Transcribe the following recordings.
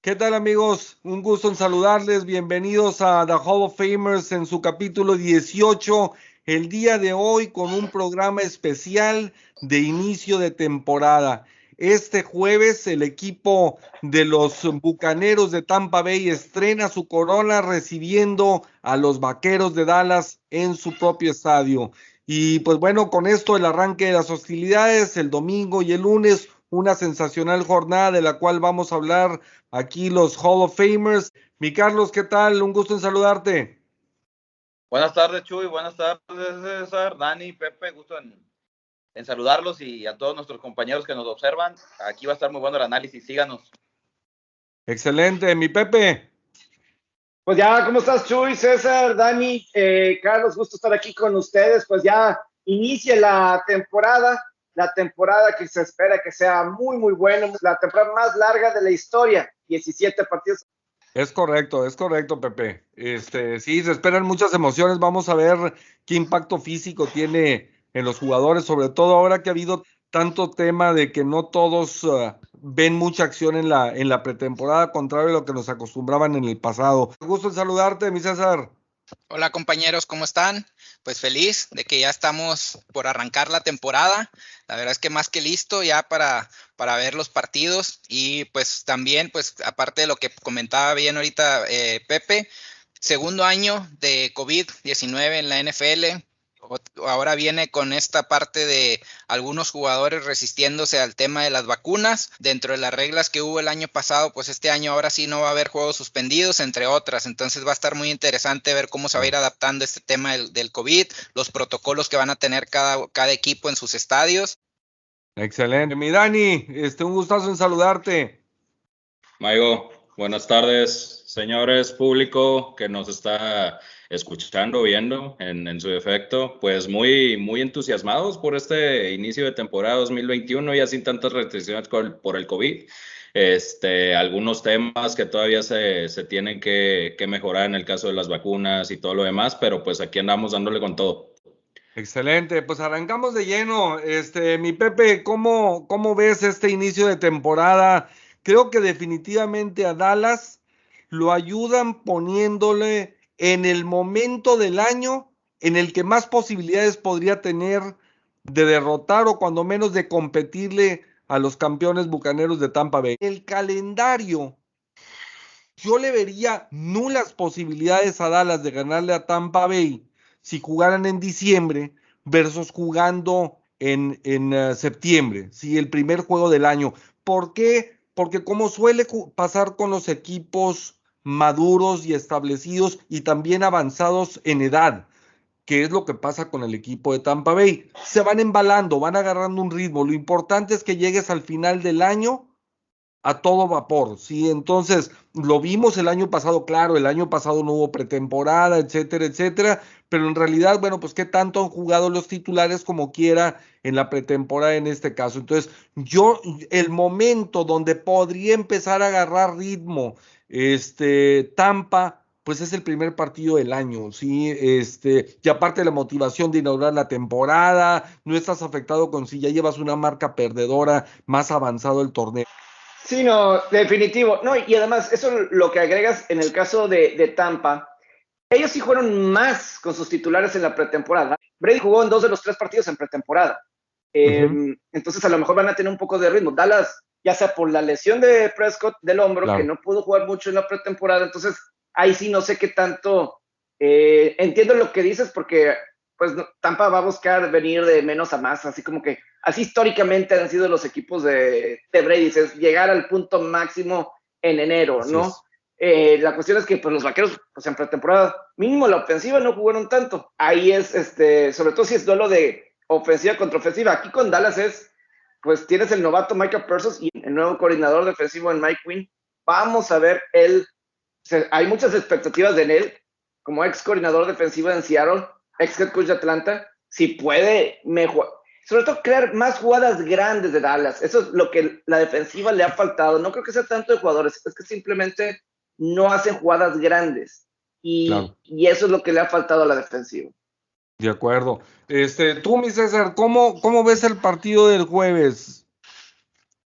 ¿Qué tal amigos? Un gusto en saludarles. Bienvenidos a The Hall of Famers en su capítulo 18. El día de hoy con un programa especial de inicio de temporada. Este jueves el equipo de los Bucaneros de Tampa Bay estrena su corona recibiendo a los Vaqueros de Dallas en su propio estadio. Y pues bueno, con esto el arranque de las hostilidades el domingo y el lunes, una sensacional jornada de la cual vamos a hablar aquí los Hall of Famers. Mi Carlos, ¿qué tal? Un gusto en saludarte. Buenas tardes, Chuy. Buenas tardes, César, Dani, Pepe. Gusto en, en saludarlos y a todos nuestros compañeros que nos observan. Aquí va a estar muy bueno el análisis. Síganos. Excelente, mi Pepe. Pues ya, ¿cómo estás, Chuy, César, Dani, eh, Carlos? Gusto estar aquí con ustedes. Pues ya inicia la temporada, la temporada que se espera que sea muy, muy buena, la temporada más larga de la historia, 17 partidos. Es correcto, es correcto, Pepe. Este, sí, se esperan muchas emociones. Vamos a ver qué impacto físico tiene en los jugadores, sobre todo ahora que ha habido tanto tema de que no todos uh, ven mucha acción en la, en la pretemporada, contrario a lo que nos acostumbraban en el pasado. Me gusto en saludarte, mi César. Hola compañeros, ¿cómo están? Pues feliz de que ya estamos por arrancar la temporada. La verdad es que más que listo ya para, para ver los partidos y pues también, pues aparte de lo que comentaba bien ahorita eh, Pepe, segundo año de COVID-19 en la NFL, ahora viene con esta parte de algunos jugadores resistiéndose al tema de las vacunas. Dentro de las reglas que hubo el año pasado, pues este año ahora sí no va a haber juegos suspendidos, entre otras. Entonces va a estar muy interesante ver cómo se va a ir adaptando este tema del, COVID, los protocolos que van a tener cada, cada equipo en sus estadios. Excelente. Mi Dani, este, un gustazo en saludarte. Maigo, buenas tardes, señores, público que nos está escuchando, viendo en, su efecto, pues muy, muy entusiasmados por este inicio de temporada 2021, ya sin tantas restricciones por el COVID. Este, algunos temas que todavía se, se tienen que, que, mejorar en el caso de las vacunas y todo lo demás, pero pues aquí andamos dándole con todo. Excelente, pues arrancamos de lleno. Este, mi Pepe, ¿cómo, cómo ves este inicio de temporada? Creo que definitivamente a Dallas lo ayudan poniéndole en el momento del año en el que más posibilidades podría tener de derrotar o cuando menos de competirle a los campeones bucaneros de Tampa Bay. El calendario, yo le vería nulas posibilidades a Dallas de ganarle a Tampa Bay si jugaran en diciembre versus jugando en, en uh, septiembre, si el primer juego del año. ¿Por qué? Porque como suele pasar con los equipos maduros y establecidos y también avanzados en edad, que es lo que pasa con el equipo de Tampa Bay. Se van embalando, van agarrando un ritmo. Lo importante es que llegues al final del año a todo vapor, ¿sí? Entonces, lo vimos el año pasado, claro, el año pasado no hubo pretemporada, etcétera, etcétera, pero en realidad, bueno, pues qué tanto han jugado los titulares como quiera en la pretemporada en este caso. Entonces, yo, el momento donde podría empezar a agarrar ritmo este, Tampa, pues es el primer partido del año, ¿sí? Este, y aparte de la motivación de inaugurar la temporada, no estás afectado con si ya llevas una marca perdedora más avanzado el torneo. Sí, no, definitivo. No, y además, eso lo que agregas en el caso de, de Tampa, ellos sí fueron más con sus titulares en la pretemporada. Brady jugó en dos de los tres partidos en pretemporada. Eh, Entonces, a lo mejor van a tener un poco de ritmo. Dallas ya sea por la lesión de Prescott del hombro, que no pudo jugar mucho en la pretemporada, entonces ahí sí no sé qué tanto, eh, entiendo lo que dices porque pues Tampa va a buscar venir de menos a más, así como que así históricamente han sido los equipos de, de Brady, es llegar al punto máximo en enero, ¿no? Eh, la cuestión es que pues, los vaqueros, pues en pretemporada, mínimo la ofensiva no jugaron tanto. Ahí es, este, sobre todo si es duelo de ofensiva contra ofensiva. Aquí con Dallas es pues tienes el novato Michael Persos y el nuevo coordinador defensivo en Mike Quinn. Vamos a ver él. hay muchas expectativas de él como ex coordinador defensivo en Seattle, ex head coach de Atlanta. Si puede mejor, sobre todo crear más jugadas grandes de Dallas. Eso es lo que la defensiva le ha faltado. No creo que sea tanto de jugadores, es que simplemente no hacen jugadas grandes. Y, y eso es lo que le ha faltado a la defensiva. De acuerdo. Este, tú, mi César, ¿cómo, cómo ves el partido del jueves?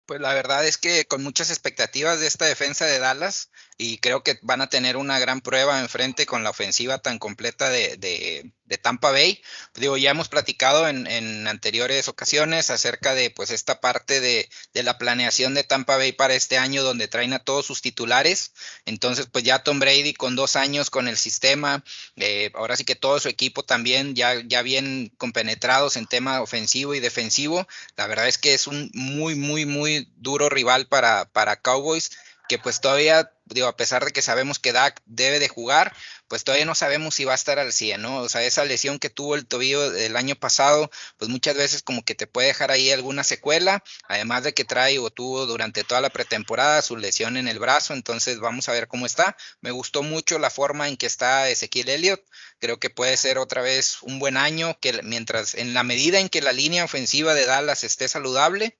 Pues la verdad es que con muchas expectativas de esta defensa de Dallas y creo que van a tener una gran prueba enfrente con la ofensiva tan completa de, de, Tampa Bay. Digo, ya hemos platicado en, en, anteriores ocasiones acerca de pues esta parte de, de, la planeación de Tampa Bay para este año donde traen a todos sus titulares. Entonces pues ya Tom Brady con dos años con el sistema, eh, ahora sí que todo su equipo también ya, ya bien compenetrados en tema ofensivo y defensivo. La verdad es que es un muy, muy, muy duro rival para, para Cowboys, que pues todavía, digo, a pesar de que sabemos que Dak debe de jugar, pues todavía no sabemos si va a estar al 100, ¿no? O sea, esa lesión que tuvo el tobillo el año pasado, pues muchas veces como que te puede dejar ahí alguna secuela, además de que trae o tuvo durante toda la pretemporada su lesión en el brazo, entonces vamos a ver cómo está. Me gustó mucho la forma en que está Ezequiel Elliott, creo que puede ser otra vez un buen año, que mientras, en la medida en que la línea ofensiva de Dallas esté saludable,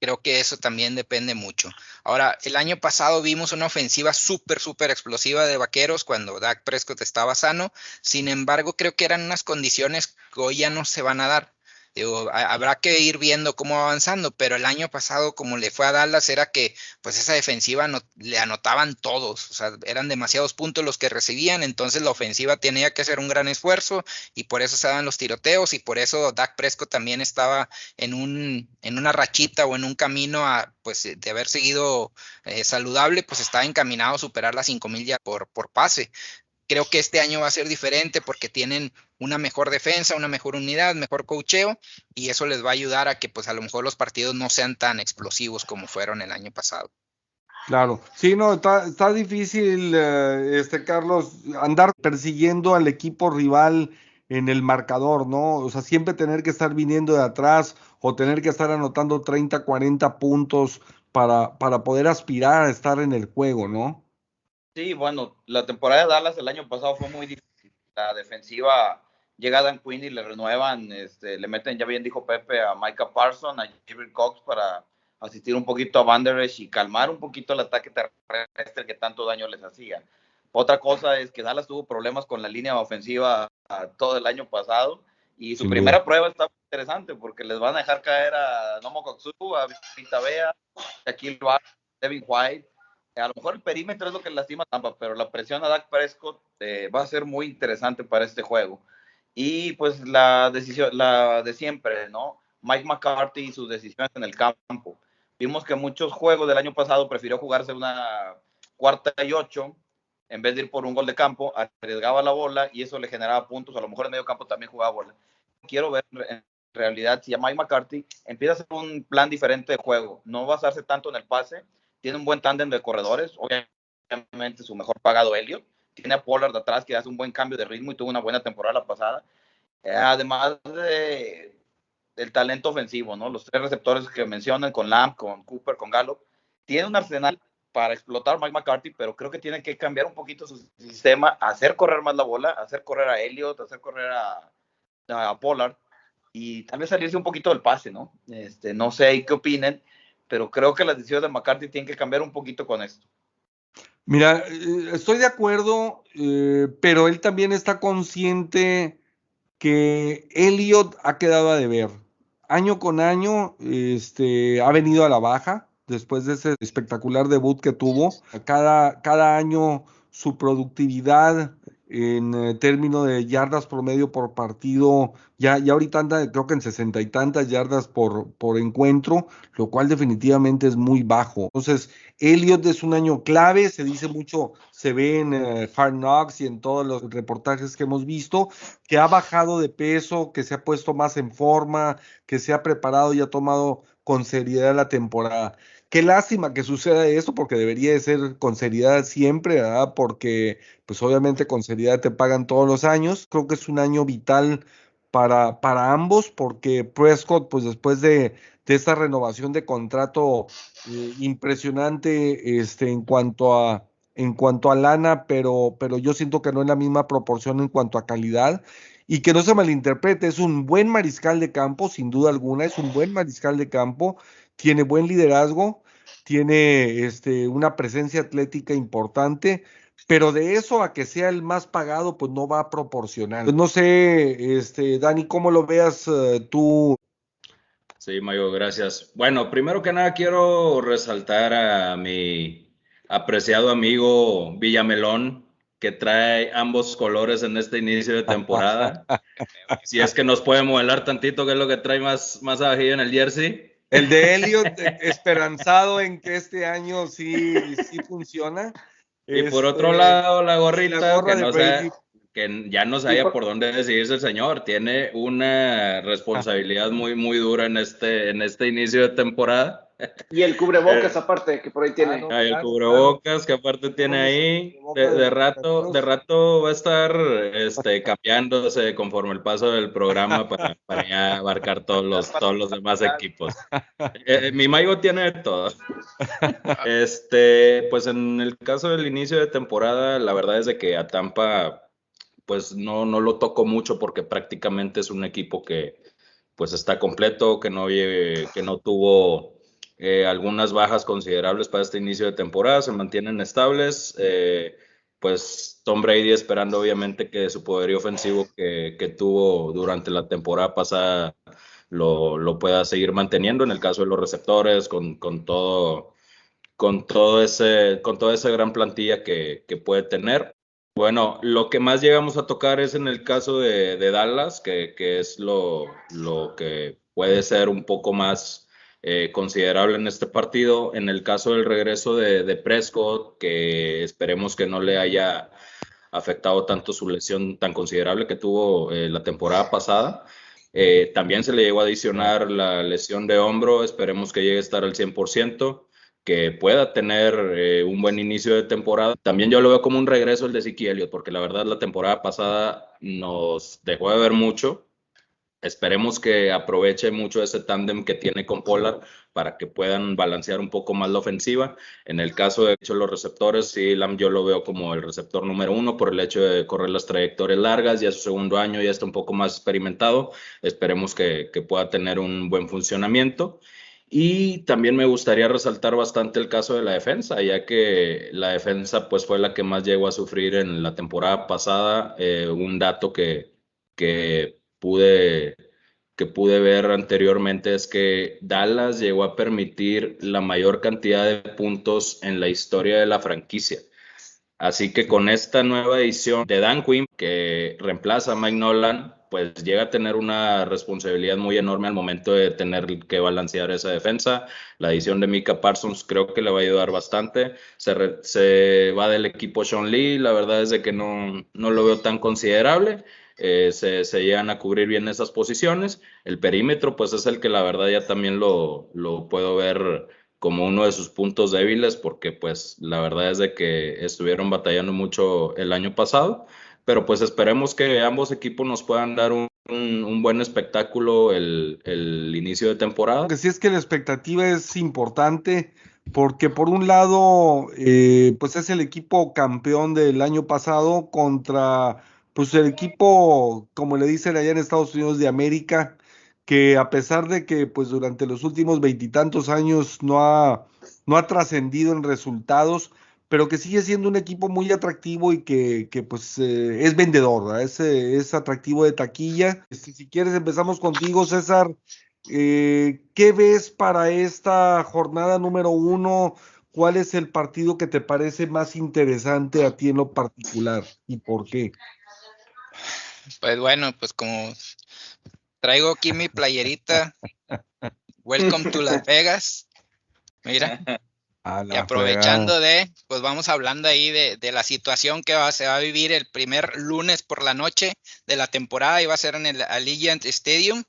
Creo que eso también depende mucho. Ahora, el año pasado vimos una ofensiva súper, súper explosiva de Vaqueros cuando Dak Prescott estaba sano. Sin embargo, creo que eran unas condiciones que hoy ya no se van a dar habrá que ir viendo cómo va avanzando, pero el año pasado, como le fue a Dallas, era que pues esa defensiva no, le anotaban todos, o sea, eran demasiados puntos los que recibían, entonces la ofensiva tenía que hacer un gran esfuerzo y por eso se daban los tiroteos y por eso Dak Prescott también estaba en, un, en una rachita o en un camino a, pues, de haber seguido eh, saludable, pues estaba encaminado a superar las 5 millas por, por pase. Creo que este año va a ser diferente porque tienen una mejor defensa, una mejor unidad, mejor cocheo y eso les va a ayudar a que pues a lo mejor los partidos no sean tan explosivos como fueron el año pasado. Claro, sí, no, está, difícil, eh, este Carlos, andar persiguiendo al equipo rival en el marcador, ¿no? O sea, siempre tener que estar viniendo de atrás o tener que estar anotando 30, 40 puntos para, para poder aspirar a estar en el juego, ¿no? Sí, bueno, la temporada de Dallas el año pasado fue muy difícil. La defensiva llega Dan Quinn y le renuevan, este, le meten, ya bien dijo Pepe, a Micah Parson, a Jibril Cox para asistir un poquito a Van y calmar un poquito el ataque terrestre que tanto daño les hacía. Otra cosa es que Dallas tuvo problemas con la línea ofensiva todo el año pasado y su primera prueba está interesante porque les van a dejar caer a Nomo Koksu, a Vita Bea, a Shaquille Devin White a lo mejor el perímetro es lo que lastima Tampa, pero la presión a Dak Prescott eh, va a ser muy interesante para este juego. Y pues la decisión, la de siempre, ¿no? Mike McCarthy y sus decisiones en el campo. Vimos que muchos juegos del año pasado prefirió jugarse una cuarta y ocho en vez de ir por un gol de campo, arriesgaba la bola y eso le generaba puntos. A lo mejor en medio campo también jugaba bola. Quiero ver en realidad si a Mike McCarthy empieza a hacer un plan diferente de juego. No basarse tanto en el pase, tiene un buen tándem de corredores, obviamente su mejor pagado Elliot, tiene a Pollard atrás que hace un buen cambio de ritmo y tuvo una buena temporada pasada, eh, además de, del talento ofensivo, ¿no? Los tres receptores que mencionan con Lamb, con Cooper, con Gallup, tiene un arsenal para explotar Mike McCarthy, pero creo que tiene que cambiar un poquito su sistema, hacer correr más la bola, hacer correr a Elliot, hacer correr a, a Pollard y tal vez salirse un poquito del pase, ¿no? Este, no sé qué opinen pero creo que las decisiones de McCarthy tienen que cambiar un poquito con esto. Mira, eh, estoy de acuerdo, eh, pero él también está consciente que Elliot ha quedado a deber. Año con año este, ha venido a la baja después de ese espectacular debut que tuvo. Cada, cada año su productividad en eh, términos de yardas promedio por partido, ya, ya ahorita anda creo que en sesenta y tantas yardas por, por encuentro, lo cual definitivamente es muy bajo. Entonces, Elliot es un año clave, se dice mucho, se ve en eh, Hard Knocks y en todos los reportajes que hemos visto, que ha bajado de peso, que se ha puesto más en forma, que se ha preparado y ha tomado con seriedad la temporada. Qué lástima que suceda esto porque debería de ser con seriedad siempre, ¿verdad? Porque pues obviamente con seriedad te pagan todos los años. Creo que es un año vital para, para ambos porque Prescott pues después de, de esta renovación de contrato eh, impresionante este, en cuanto a en cuanto a lana, pero, pero yo siento que no en la misma proporción en cuanto a calidad y que no se malinterprete, es un buen mariscal de campo, sin duda alguna, es un buen mariscal de campo, tiene buen liderazgo, tiene este, una presencia atlética importante, pero de eso a que sea el más pagado, pues no va a proporcionar. Pues no sé, este, Dani, ¿cómo lo veas eh, tú? Sí, Mayo, gracias. Bueno, primero que nada quiero resaltar a mi apreciado amigo Villamelón, que trae ambos colores en este inicio de temporada. si es que nos puede modelar tantito, qué es lo que trae más, más abajo en el jersey. El de Elliot, eh, esperanzado en que este año sí, sí funciona. Y por otro este, lado, la gorrita, que, no que ya no sabía por dónde decidirse el señor. Tiene una responsabilidad muy, muy dura en este, en este inicio de temporada. Y el cubrebocas eh, aparte, que por ahí tiene. Ah, el cubrebocas que aparte tiene ahí. De, rato, de rato va a estar este, cambiándose conforme el paso del programa para, para ya abarcar todos los, todos los demás equipos. Eh, mi Maigo tiene de todo. Este, pues en el caso del inicio de temporada, la verdad es de que a Tampa, pues no, no lo toco mucho porque prácticamente es un equipo que pues está completo, que no, que no tuvo eh, algunas bajas considerables para este inicio de temporada, se mantienen estables. Eh, pues Tom Brady esperando obviamente que su poderío ofensivo que, que tuvo durante la temporada pasada lo, lo, pueda seguir manteniendo en el caso de los receptores, con, con todo, con, todo ese, con toda esa gran plantilla que, que, puede tener. Bueno, lo que más llegamos a tocar es en el caso de, de Dallas, que, que es lo, lo que puede ser un poco más eh, considerable en este partido. En el caso del regreso de, Prescott, que esperemos que no le haya afectado tanto su lesión tan considerable que tuvo eh, la temporada pasada. Eh, también se le llegó a adicionar la lesión de hombro, esperemos que llegue a estar al 100%, que pueda tener un buen inicio de temporada. También yo lo veo como un regreso el de Siki Elliott, porque la verdad la temporada pasada nos dejó de ver mucho Esperemos que aproveche mucho ese tándem que tiene con Pollard para que puedan balancear un poco más la ofensiva. En el caso de hecho, los receptores, sí, Lam yo lo veo como el receptor número uno por el hecho de correr las trayectorias largas. Ya su segundo año ya está un poco más experimentado. Esperemos que, que pueda tener un buen funcionamiento. Y también me gustaría resaltar bastante el caso de la defensa, ya que la defensa pues fue la que más llegó a sufrir en la temporada pasada. Eh, un dato que, que pude, que pude ver anteriormente es que Dallas llegó a permitir la mayor cantidad de puntos en la historia de la franquicia. Así que con esta nueva edición de Dan Quinn, que reemplaza a Mike Nolan, pues llega a tener una responsabilidad muy enorme al momento de tener que balancear esa defensa. La edición de Mika Parsons creo que le va a ayudar bastante. Se, va del equipo Sean Lee, la verdad es de que no, no lo veo tan considerable. Eh, se, llegan a cubrir bien esas posiciones. El perímetro, pues es el que la verdad ya también lo, lo puedo ver como uno de sus puntos débiles, porque pues la verdad es de que estuvieron batallando mucho el año pasado, pero pues esperemos que ambos equipos nos puedan dar un, buen espectáculo el, el, inicio de temporada. Que sí es que la expectativa es importante, porque por un lado, eh, pues es el equipo campeón del año pasado contra pues el equipo, como le dicen allá en Estados Unidos de América, que a pesar de que pues durante los últimos veintitantos años no ha, no ha trascendido en resultados, pero que sigue siendo un equipo muy atractivo y que, que pues eh, es vendedor, es, es, atractivo de taquilla. Este, si quieres empezamos contigo, César. Eh, ¿Qué ves para esta jornada número uno? ¿Cuál es el partido que te parece más interesante a ti en lo particular y por qué? Pues bueno, pues como traigo aquí mi playerita, Welcome to Las Vegas. Mira. Y aprovechando de, pues vamos hablando ahí de, la situación que se va a vivir el primer lunes por la noche de la temporada y va a ser en el Allegiant Stadium,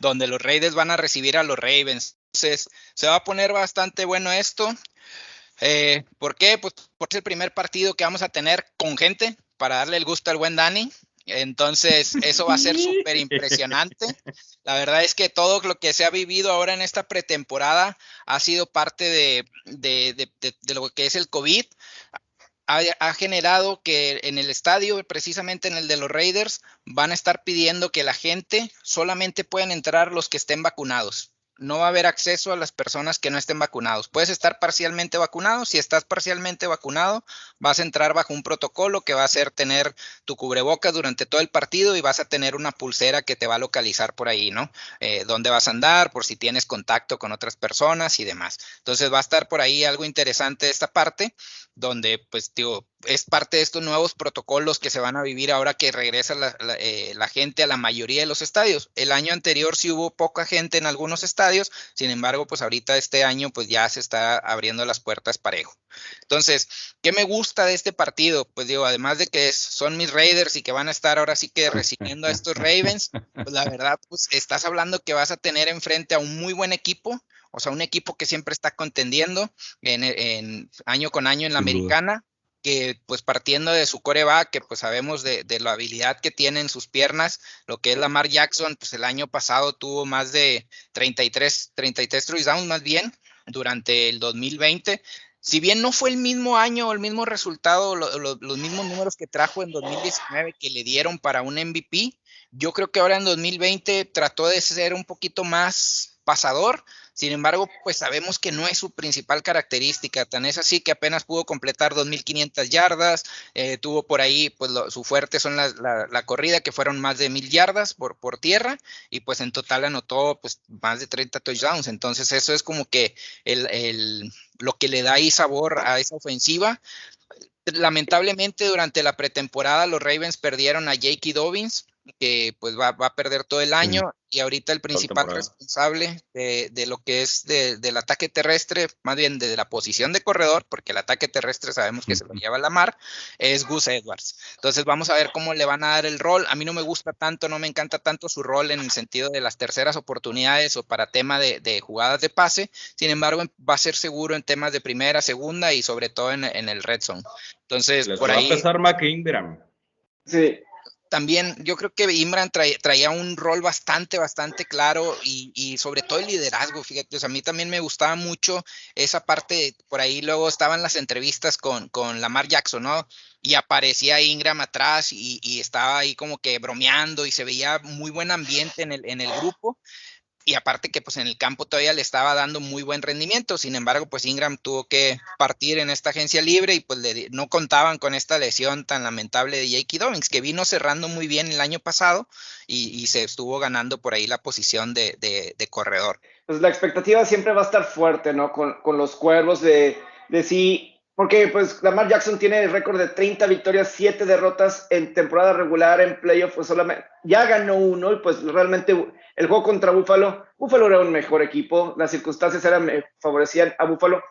donde los Raiders van a recibir a los Ravens. Entonces, se va a poner bastante bueno esto. Eh, ¿Por qué? Pues porque es el primer partido que vamos a tener con gente para darle el gusto al buen Dani. Entonces, eso va a ser súper impresionante. La verdad es que todo lo que se ha vivido ahora en esta pretemporada ha sido parte de, lo que es el COVID. Ha, generado que en el estadio, precisamente en el de los Raiders, van a estar pidiendo que la gente solamente puedan entrar los que estén vacunados. No va a haber acceso a las personas que no estén vacunados. Puedes estar parcialmente vacunado. Si estás parcialmente vacunado, vas a entrar bajo un protocolo que va a ser tener tu cubrebocas durante todo el partido y vas a tener una pulsera que te va a localizar por ahí, ¿no? Eh, dónde vas a andar, por si tienes contacto con otras personas y demás. Entonces va a estar por ahí algo interesante esta parte, donde pues digo, es parte de estos nuevos protocolos que se van a vivir ahora que regresa eh, la, gente a la mayoría de los estadios. El año anterior sí hubo poca gente en algunos estadios, sin embargo, pues ahorita este año pues ya se está abriendo las puertas parejo. Entonces, ¿qué me gusta de este partido? Pues digo, además de que son mis Raiders y que van a estar ahora sí que recibiendo a estos Ravens, pues la verdad, pues estás hablando que vas a tener enfrente a un muy buen equipo, o sea, un equipo que siempre está contendiendo en, año con año en la americana, que pues partiendo de su coreback, que pues sabemos de, la habilidad que tiene en sus piernas, lo que es Lamar Jackson, pues el año pasado tuvo más de 33, 33 touchdowns más bien durante el 2020. Si bien no fue el mismo año el mismo resultado, los mismos números que trajo en 2019 que le dieron para un MVP, yo creo que ahora en 2020 trató de ser un poquito más pasador, sin embargo, pues sabemos que no es su principal característica, tan es así que apenas pudo completar 2.500 yardas, eh, tuvo por ahí, pues su fuerte son la, corrida, que fueron más de 1.000 yardas por, tierra, y pues en total anotó pues más de 30 touchdowns, entonces eso es como que el, lo que le da ahí sabor a esa ofensiva. Lamentablemente durante la pretemporada los Ravens perdieron a Jakey Dobbins, que pues va, va, a perder todo el año y ahorita el principal responsable de, lo que es del ataque terrestre, más bien de la posición de corredor, porque el ataque terrestre sabemos que se lo lleva a la mar, es Gus Edwards. Entonces vamos a ver cómo le van a dar el rol. A mí no me gusta tanto, no me encanta tanto su rol en el sentido de las terceras oportunidades o para tema de, jugadas de pase. Sin embargo, va a ser seguro en temas de primera, segunda y sobre todo en, el red zone. Entonces, por ahí. Sí, también yo creo que Imran traía, un rol bastante, bastante claro y, sobre todo el liderazgo, fíjate, a mí también me gustaba mucho esa parte, por ahí luego estaban las entrevistas con, con Lamar Jackson, ¿no? Y aparecía Ingram atrás y, y, estaba ahí como que bromeando y se veía muy buen ambiente en el, en el grupo y aparte que pues en el campo todavía le estaba dando muy buen rendimiento, sin embargo pues Ingram tuvo que partir en esta agencia libre y pues no contaban con esta lesión tan lamentable de J.K. Dobbins, que vino cerrando muy bien el año pasado y, se estuvo ganando por ahí la posición de, corredor. Pues la expectativa siempre va a estar fuerte, ¿no? Con, los cuervos de, de sí, porque pues Lamar Jackson tiene el récord de 30 victorias, 7 derrotas en temporada regular, en playoff, pues solamente ya ganó uno y pues realmente el juego contra Buffalo, Buffalo era un mejor equipo, las circunstancias eran, eh, favorecían a Buffalo,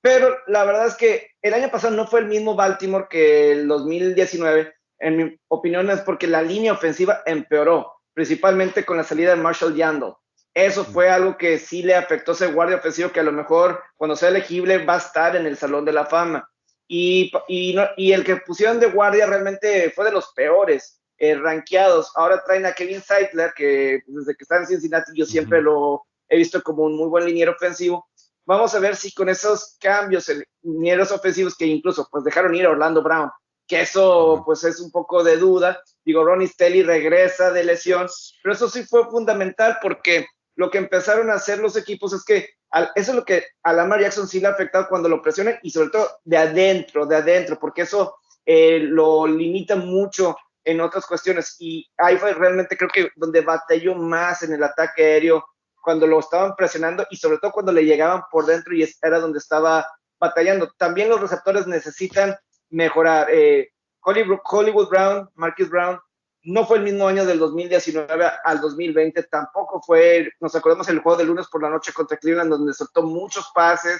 pero la verdad es que el año pasado no fue el mismo Baltimore que el 2019, en mi opinión es porque la línea ofensiva empeoró, principalmente con la salida de Marshall Yandel. Eso fue algo que sí le afectó a ese guardia ofensivo que a lo mejor cuando sea elegible va a estar en el Salón de la Fama. Y, y, y el que pusieron de guardia realmente fue de los peores eh, rankeados. Ahora traen a Kevin Seidler, que desde que está en Cincinnati yo siempre lo he visto como un muy buen liniero ofensivo. Vamos a ver si con esos cambios en linieros ofensivos que incluso pues dejaron ir a Orlando Brown, que eso pues es un poco de duda. Digo, Ronnie Stelly regresa de lesión, pero eso sí fue fundamental porque lo que empezaron a hacer los equipos es que eso es lo que a Lamar Jackson sí le ha afectado cuando lo presionan y sobre todo de adentro, de adentro, porque eso eh, lo limita mucho en otras cuestiones. Y ahí fue realmente creo que donde batalló más en el ataque aéreo, cuando lo estaban presionando y sobre todo cuando le llegaban por dentro y era donde estaba batallando. También los receptores necesitan mejorar. Eh, Hollywood Brown, Marcus Brown, no fue el mismo año del 2019 al 2020, tampoco fue, nos acordamos el juego de lunes por la noche contra Cleveland, donde soltó muchos pases.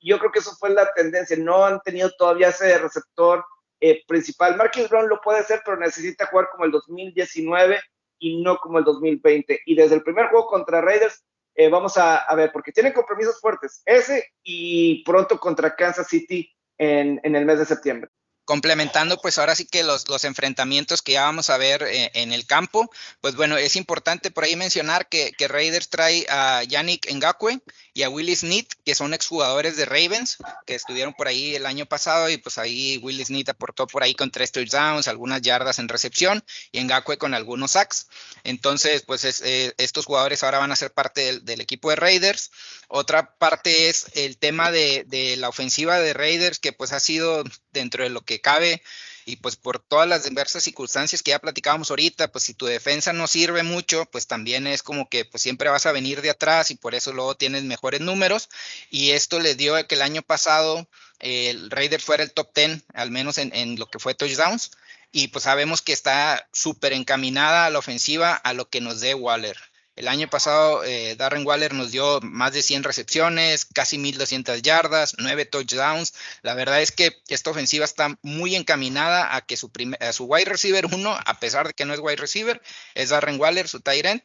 Yo creo que eso fue la tendencia. No han tenido todavía ese receptor eh, principal. Marquis Brown lo puede hacer, pero necesita jugar como el 2019 y no como el 2020. Y desde el primer juego contra Raiders, eh, vamos a, ver, porque tienen compromisos fuertes, ese y pronto contra Kansas City en, el mes de septiembre complementando pues ahora sí que los, enfrentamientos que ya vamos a ver eh, en el campo, pues bueno, es importante por ahí mencionar que, que Raiders trae a Yannick Ngakwe, y a Willie Snead, que son exjugadores de Ravens, que estuvieron por ahí el año pasado y pues ahí Willie Snead aportó por ahí con tres touchdowns, algunas yardas en recepción y en Gakwe con algunos sacks. Entonces, pues eh, estos jugadores ahora van a ser parte del, equipo de Raiders. Otra parte es el tema de, de la ofensiva de Raiders, que pues ha sido dentro de lo que cabe y pues por todas las diversas circunstancias que ya platicábamos ahorita, pues si tu defensa no sirve mucho, pues también es como que pues siempre vas a venir de atrás y por eso luego tienes mejores números. Y esto le dio que el año pasado el Raider fuera el top 10, al menos en, en lo que fue touchdowns. Y pues sabemos que está súper encaminada a la ofensiva a lo que nos dé Waller. El año pasado eh, Darren Waller nos dio más de 100 recepciones, casi 1200 yardas, 9 touchdowns. La verdad es que esta ofensiva está muy encaminada a que su, a su wide receiver uno, a pesar de que no es wide receiver, es Darren Waller, su tight end.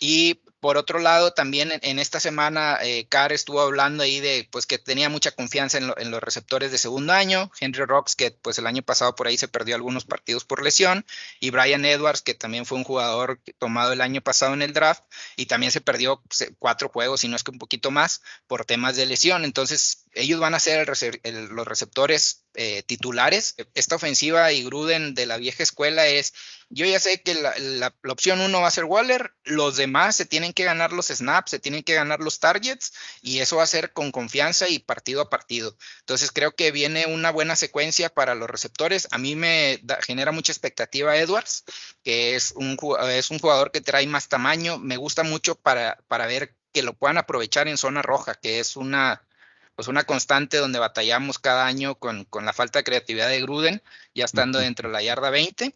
Y por otro lado, también en, esta semana, eh, estuvo hablando ahí de pues que tenía mucha confianza en, los receptores de segundo año. Henry Rocks, que pues el año pasado por ahí se perdió algunos partidos por lesión. Y Brian Edwards, que también fue un jugador tomado el año pasado en el draft y también se perdió cuatro juegos, y no es que un poquito más, por temas de lesión. Entonces, ellos van a ser los receptores eh, titulares. Esta ofensiva y Gruden de la vieja escuela es, yo ya sé que la, opción uno va a ser Waller, los demás se tienen que ganar los snaps, se tienen que ganar los targets y eso va a ser con confianza y partido a partido. Entonces creo que viene una buena secuencia para los receptores. A mí me genera mucha expectativa Edwards, que es un, es un jugador que trae más tamaño. Me gusta mucho para, para ver que lo puedan aprovechar en zona roja, que es una pues una constante donde batallamos cada año con, con la falta de creatividad de Gruden, ya estando dentro de la yarda 20.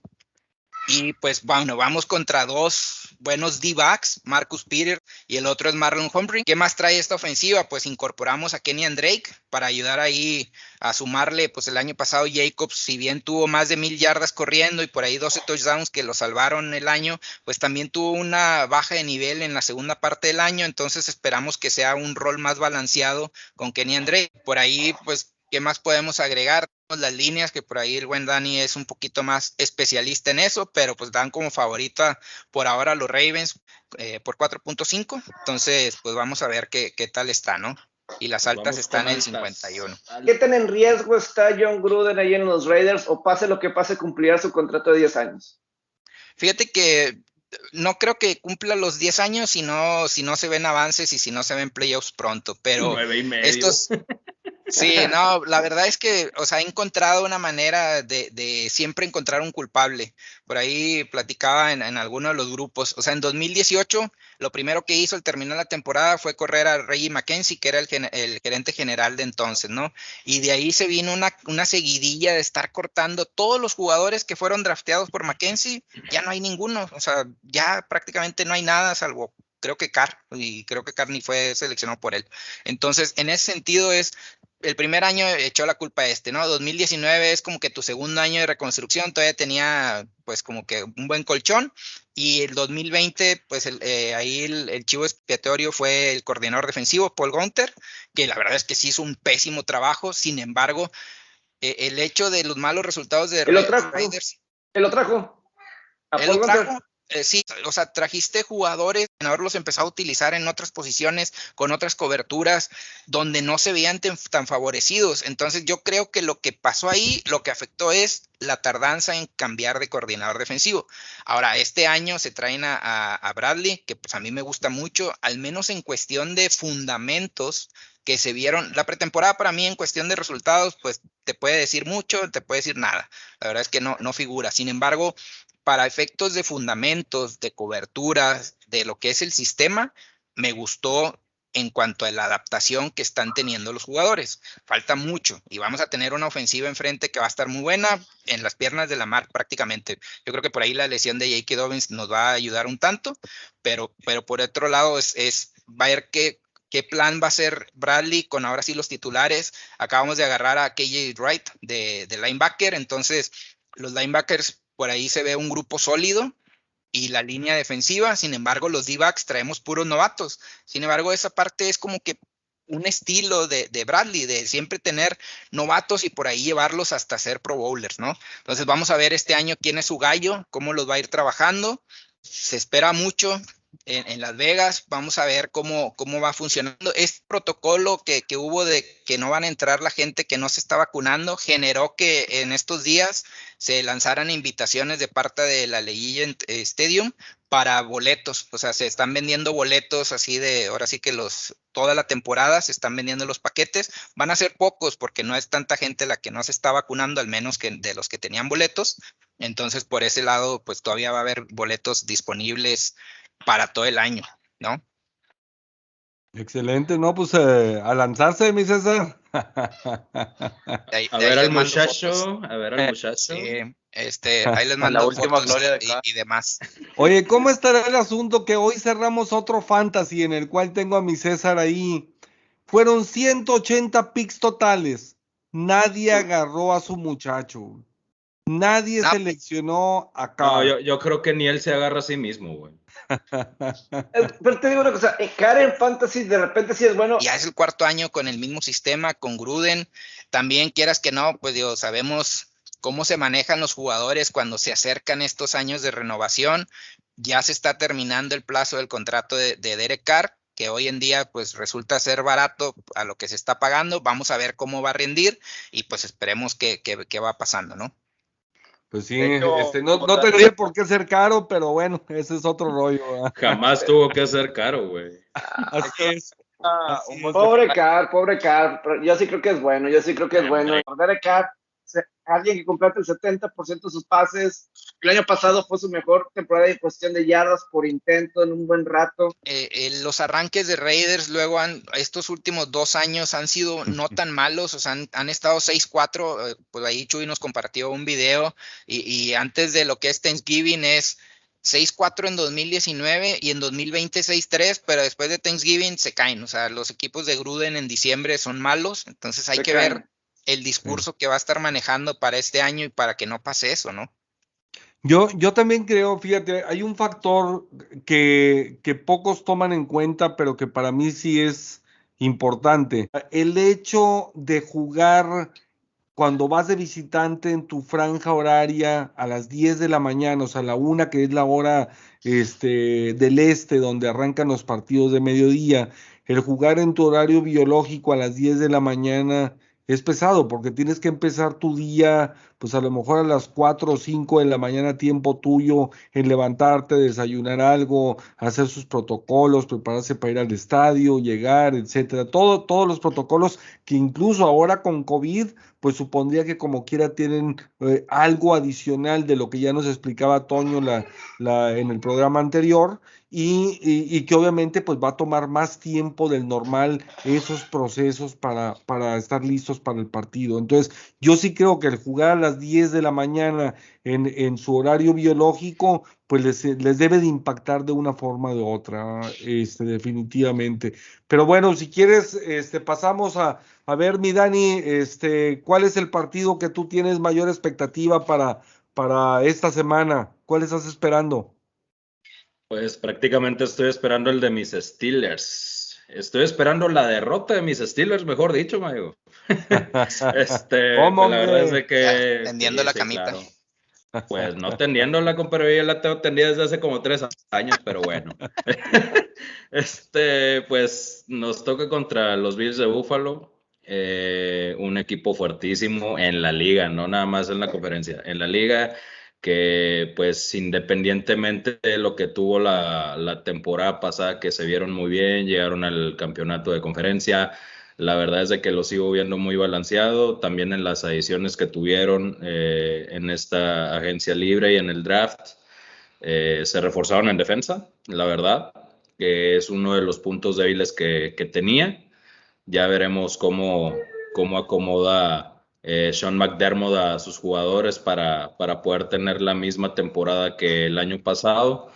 Y pues bueno, vamos contra dos buenos D-backs, Marcus Peter y el otro es Marlon Humphrey. ¿Qué más trae esta ofensiva? Pues incorporamos a Kenny Drake para ayudar ahí a sumarle, pues el año pasado Jacobs, si bien tuvo más de mil yardas corriendo y por ahí 12 touchdowns que lo salvaron el año, pues también tuvo una baja de nivel en la segunda parte del año, entonces esperamos que sea un rol más balanceado con Kenny Drake. Por ahí, pues ¿Qué más podemos agregar? Las líneas, que por ahí el buen Dani es un poquito más especialista en eso, pero pues dan como favorita por ahora los Ravens eh, por 4.5. Entonces, pues vamos a ver qué, qué tal está, ¿no? Y las altas están en 51. ¿Qué tan en riesgo está John Gruden ahí en los Raiders o pase lo que pase, cumplirá su contrato de 10 años? Fíjate que no creo que cumpla los 10 años si no, si no se ven avances y si no se ven playoffs pronto, pero estos, Sí, no, la verdad es que, o sea, he encontrado una manera de, siempre encontrar un culpable. Por ahí platicaba en, en alguno de los grupos. O sea, en 2018, lo primero que hizo al terminar la temporada fue correr a Reggie McKenzie, que era el, el gerente general de entonces, ¿no? Y de ahí se vino una, una seguidilla de estar cortando todos los jugadores que fueron drafteados por McKenzie. Ya no hay ninguno. O sea, ya prácticamente no hay nada salvo creo que Carr, y creo que Carr ni fue seleccionado por él. Entonces, en ese sentido es, el primer año echó la culpa a este, ¿no? 2019 es como que tu segundo año de reconstrucción, todavía tenía pues como que un buen colchón y el 2020 pues eh, ahí el, chivo expiatorio fue el coordinador defensivo Paul Gunter, que la verdad es que sí hizo un pésimo trabajo, sin embargo eh, el hecho de los malos resultados de ¿El Raiders... ¿El lo trajo? ¿A Paul Gunter? Eh, sí, o sea, trajiste jugadores, haberlos empezado a utilizar en otras posiciones, con otras coberturas, donde no se veían tan favorecidos. Entonces yo creo que lo que pasó ahí, lo que afectó es la tardanza en cambiar de coordinador defensivo. Ahora, este año se traen a, a Bradley, que pues a mí me gusta mucho, al menos en cuestión de fundamentos que se vieron. La pretemporada para mí en cuestión de resultados, pues te puede decir mucho, te puede decir nada. La verdad es que no, no figura. Sin embargo, para efectos de fundamentos, de coberturas, de lo que es el sistema, me gustó en cuanto a la adaptación que están teniendo los jugadores. Falta mucho y vamos a tener una ofensiva enfrente que va a estar muy buena en las piernas de la mar prácticamente. Yo creo que por ahí la lesión de J.K. Dobbins nos va a ayudar un tanto, pero, pero por otro lado es, es ver qué, qué plan va a ser Bradley con ahora sí los titulares. Acabamos de agarrar a KJ Wright de, de linebacker, entonces los linebackers por ahí se ve un grupo sólido y la línea defensiva. Sin embargo, los D-backs traemos puros novatos. Sin embargo, esa parte es como que un estilo de, Bradley, de siempre tener novatos y por ahí llevarlos hasta ser pro bowlers, ¿no? Entonces vamos a ver este año quién es su gallo, cómo los va a ir trabajando. Se espera mucho. En, Las Vegas. Vamos a ver cómo, cómo va funcionando. Este protocolo que, que, hubo de que no van a entrar la gente que no se está vacunando generó que en estos días se lanzaran invitaciones de parte de la Legend Stadium para boletos. O sea, se están vendiendo boletos así de, ahora sí que los, toda la temporada se están vendiendo los paquetes. Van a ser pocos porque no es tanta gente la que no se está vacunando, al menos que de los que tenían boletos. Entonces, por ese lado, pues todavía va a haber boletos disponibles para todo el año, ¿no? Excelente, ¿no? Pues eh, a lanzarse, mi César. a ver al muchacho, a ver al muchacho. este, ahí les mando la última gloria y, demás. Oye, ¿cómo estará el asunto que hoy cerramos otro fantasy en el cual tengo a mi César ahí? Fueron 180 picks totales. Nadie agarró a su muchacho. Nadie seleccionó acá. No, yo, yo, creo que ni él se agarra a sí mismo, güey. Eh, pero te digo una cosa, Karen Fantasy de repente sí es bueno. Ya es el cuarto año con el mismo sistema, con Gruden. También quieras que no, pues digo, sabemos cómo se manejan los jugadores cuando se acercan estos años de renovación. Ya se está terminando el plazo del contrato de, Derek Carr, que hoy en día pues resulta ser barato a lo que se está pagando. Vamos a ver cómo va a rendir y pues esperemos que, que va pasando, ¿no? Pues sí, este, no, no tendría por qué ser caro, pero bueno, ese es otro rollo. Jamás tuvo que ser caro, güey. Así es. pobre Car, pobre Car, yo sí creo que es bueno, yo sí creo que es bueno. Pobre Car, alguien que completa el 70% de sus pases. El año pasado fue su mejor temporada en cuestión de yardas por intento en un buen rato. Eh, eh, los arranques de Raiders luego han, estos últimos dos años han sido no tan malos, o sea, han, estado 6-4, eh, pues ahí Chuy nos compartió un video y, y antes de lo que es Thanksgiving es 6-4 en 2019 y en 2020 6-3, pero después de Thanksgiving se caen. O sea, los equipos de Gruden en diciembre son malos, entonces hay que ver el discurso que va a estar manejando para este año y para que no pase eso, ¿no? Yo, yo también creo, fíjate, hay un factor que, que pocos toman en cuenta, pero que para mí sí es importante. El hecho de jugar cuando vas de visitante en tu franja horaria a las 10 de la mañana, o sea, la una que es la hora este, del este, donde arrancan los partidos de mediodía, el jugar en tu horario biológico a las 10 de la mañana es pesado porque tienes que empezar tu día, pues a lo mejor a las 4 o 5 de la mañana, tiempo tuyo, en levantarte, desayunar algo, hacer sus protocolos, prepararse para ir al estadio, llegar, etcétera. Todo, todos los protocolos que incluso ahora con COVID, pues supondría que como quiera tienen eh, algo adicional de lo que ya nos explicaba Toño la, la, en el programa anterior y, que obviamente pues va a tomar más tiempo del normal esos procesos para, para estar listos para el partido. Entonces, yo sí creo que el jugar las 10 de la mañana en, en su horario biológico, pues les, les, debe de impactar de una forma de otra, este, definitivamente. Pero bueno, si quieres, este, pasamos a, a ver, mi Dani, este, ¿cuál es el partido que tú tienes mayor expectativa para, para esta semana? ¿Cuál estás esperando? Pues prácticamente estoy esperando el de mis Steelers. Estoy esperando la derrota de mis Steelers, mejor dicho, Mayo. Este, ¿Cómo, pues, la verdad es de que. tendiendo la camita. Pues no tendiéndola, pero yo la tengo tendida desde hace como tres años, pero bueno. este, pues nos toca contra los Bills de Buffalo. Eh, un equipo fuertísimo en la liga, no nada más en la conferencia. En la liga que pues independientemente de lo que tuvo la, temporada pasada, que se vieron muy bien, llegaron al campeonato de conferencia, la verdad es de que lo sigo viendo muy balanceado, también en las adiciones que tuvieron eh, en esta agencia libre y en el draft, eh, se reforzaron en defensa, la verdad, que es uno de los puntos débiles que, que tenía. Ya veremos cómo, cómo acomoda eh, Sean McDermott a sus jugadores para, para, poder tener la misma temporada que el año pasado.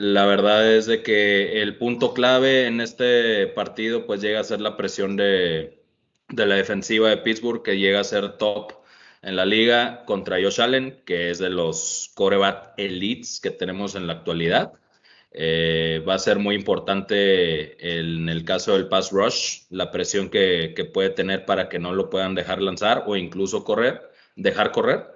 La verdad es de que el punto clave en este partido pues llega a ser la presión de, la defensiva de Pittsburgh que llega a ser top en la liga contra Josh Allen, que es de los coreback elites que tenemos en la actualidad. Eh, va a ser muy importante en el caso del pass rush, la presión que, puede tener para que no lo puedan dejar lanzar o incluso correr, dejar correr.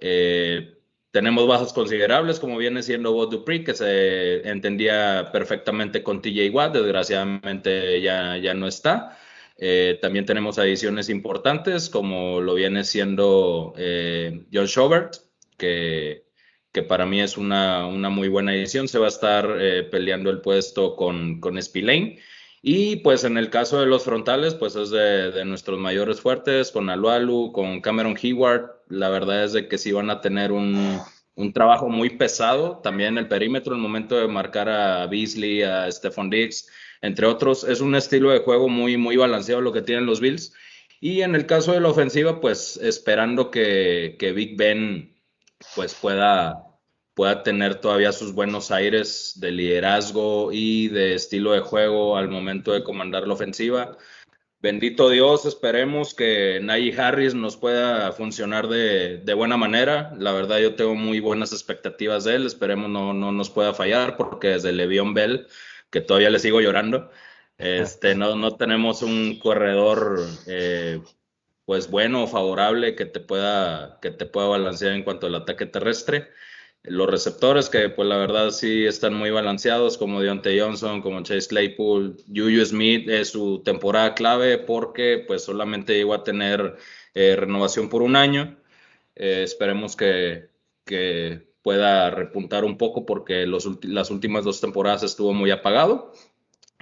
Eh, tenemos bajas considerables, como viene siendo Bob Dupree, que se entendía perfectamente con TJ Watt, desgraciadamente ya, ya no está. Eh, también tenemos adiciones importantes, como lo viene siendo eh, John Schobert, que, que, para mí es una, una, muy buena edición. Se va a estar eh, peleando el puesto con, con Spillane. Y pues en el caso de los frontales, pues es de, nuestros mayores fuertes, con Alualu, con Cameron Hayward. La verdad es de que sí van a tener un, un trabajo muy pesado. También el perímetro, el momento de marcar a Beasley, a Stephon Diggs, entre otros. Es un estilo de juego muy, muy balanceado lo que tienen los Bills. Y en el caso de la ofensiva, pues esperando que, que Big Ben pues pueda pueda tener todavía sus buenos aires de liderazgo y de estilo de juego al momento de comandar la ofensiva. Bendito Dios, esperemos que Najee Harris nos pueda funcionar de, de, buena manera. La verdad, yo tengo muy buenas expectativas de él. Esperemos no, no nos pueda fallar, porque desde Le'Veon Bell, que todavía le sigo llorando, este, no, no tenemos un corredor eh, pues bueno favorable que te pueda que te pueda balancear en cuanto al ataque terrestre los receptores que pues la verdad sí están muy balanceados como Deontay Johnson, como Chase Claypool, Juju Smith es su temporada clave porque pues solamente llegó a tener eh, renovación por un año. Eh, esperemos que, que, pueda repuntar un poco porque los, las últimas dos temporadas estuvo muy apagado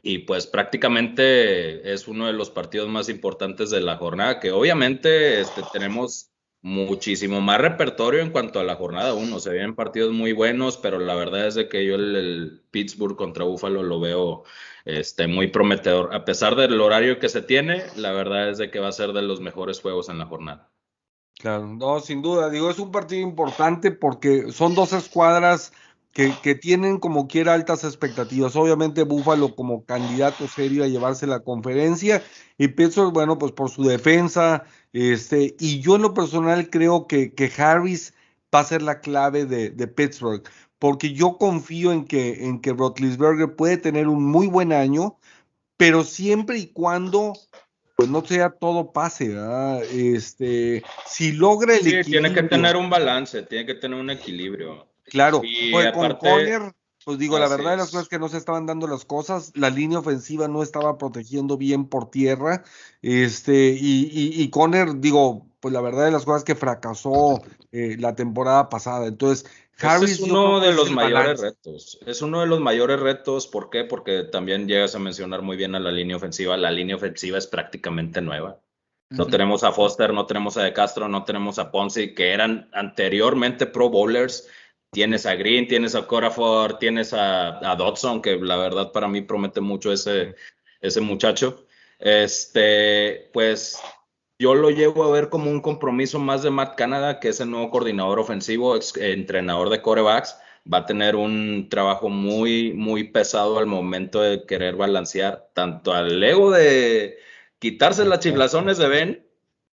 y pues prácticamente es uno de los partidos más importantes de la jornada que obviamente este, tenemos muchísimo más repertorio en cuanto a la jornada 1. Se vienen partidos muy buenos, pero la verdad es de que yo el, Pittsburgh contra Buffalo lo veo este, muy prometedor. A pesar del horario que se tiene, la verdad es de que va a ser de los mejores juegos en la jornada. Claro, no, sin duda. Digo, es un partido importante porque son dos escuadras que, que, tienen como quiera altas expectativas. Obviamente Buffalo como candidato serio a llevarse la conferencia y Pittsburgh, bueno, pues por su defensa, este, y yo en lo personal creo que, que Harris va a ser la clave de, de, Pittsburgh, porque yo confío en que, en que Rotlisberger puede tener un muy buen año, pero siempre y cuando pues no sea todo pase, ¿verdad? Este, si logra el sí, Tiene que tener un balance, tiene que tener un equilibrio. Claro, pues con Conner, pues digo, la verdad de las cosas es que no se estaban dando las cosas, la línea ofensiva no estaba protegiendo bien por tierra, este, y, y, y Conner, digo, pues la verdad de las cosas es que fracasó eh, la temporada pasada, entonces Harris es uno de los mayores retos. Es uno de los mayores retos. ¿Por qué? Porque también llegas a mencionar muy bien a la línea ofensiva. La línea ofensiva es prácticamente nueva. No tenemos a Foster, no tenemos a De Castro, no tenemos a Ponce, que eran anteriormente Pro Bowlers. Tienes a Green, tienes a Corafor, tienes a, a, Dodson, que la verdad para mí promete mucho ese, ese muchacho. Este, pues yo lo llevo a ver como un compromiso más de Matt Canada, que es el nuevo coordinador ofensivo, ex, entrenador de corebacks. Va a tener un trabajo muy, muy pesado al momento de querer balancear tanto al ego de quitarse las chiflazones de Ben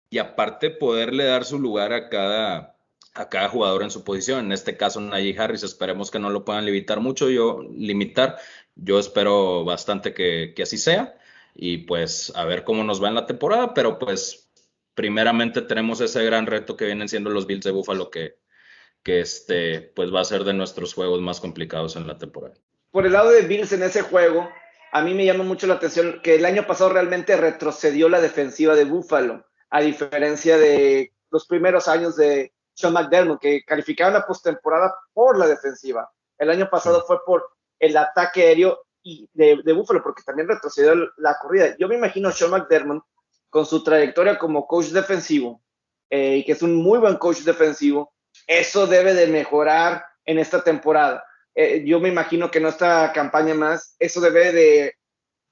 y aparte poderle dar su lugar a cada, a cada jugador en su posición. En este caso, Najee Harris, esperemos que no lo puedan limitar mucho, yo limitar. Yo espero bastante que, que así sea y pues a ver cómo nos va en la temporada, pero pues primeramente tenemos ese gran reto que vienen siendo los Bills de Buffalo que, que este, pues va a ser de nuestros juegos más complicados en la temporada. Por el lado de Bills en ese juego, a mí me llama mucho la atención que el año pasado realmente retrocedió la defensiva de Buffalo, a diferencia de los primeros años de Sean McDermott, que calificaron la postemporada por la defensiva. El año pasado fue por el ataque aéreo y de, de Buffalo, porque también retrocedió la corrida. Yo me imagino a Sean McDermott con su trayectoria como coach defensivo, eh, y que es un muy buen coach defensivo, eso debe de mejorar en esta temporada. Eh, yo me imagino que en esta campaña más, eso debe de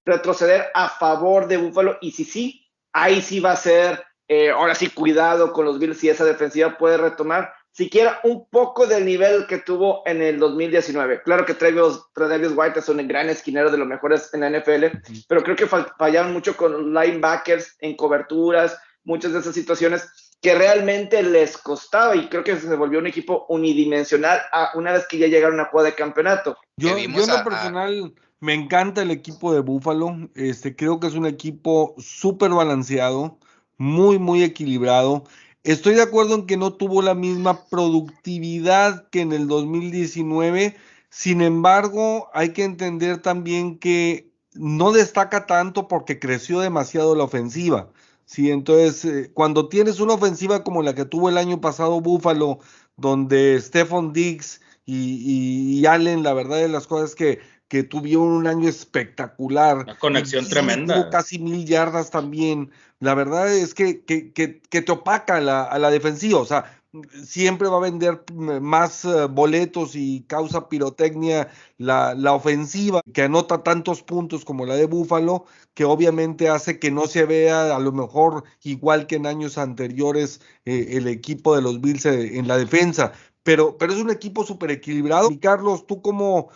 retroceder a favor de Buffalo, y si sí, ahí sí va a ser, eh, ahora sí, cuidado con los Bills si esa defensiva puede retomar siquiera un poco del nivel que tuvo en el 2019. Claro que Travis, White es un gran esquinero de los mejores en la NFL, pero creo que fallaron mucho con linebackers en coberturas, muchas de esas situaciones que realmente les costaba y creo que se volvió un equipo unidimensional a una vez que ya llegaron a jugar de campeonato. Yo, yo en lo personal me encanta el equipo de Buffalo, este, creo que es un equipo súper balanceado, muy, muy equilibrado Estoy de acuerdo en que no tuvo la misma productividad que en el 2019. Sin embargo, hay que entender también que no destaca tanto porque creció demasiado la ofensiva. Sí, entonces, eh, cuando tienes una ofensiva como la que tuvo el año pasado Buffalo, donde Stephon Diggs y, Allen, la verdad de las cosas es que, que tuvieron un año espectacular. Una conexión tremenda. Tuvo casi mil yardas también. La verdad es que, que, que, te opaca la, a la defensiva. O sea, siempre va a vender más eh, boletos y causa pirotecnia la, la, ofensiva que anota tantos puntos como la de Búfalo, que obviamente hace que no se vea a lo mejor igual que en años anteriores eh, el equipo de los Bills eh, en la defensa. Pero, pero es un equipo súper equilibrado. Y Carlos, ¿tú cómo,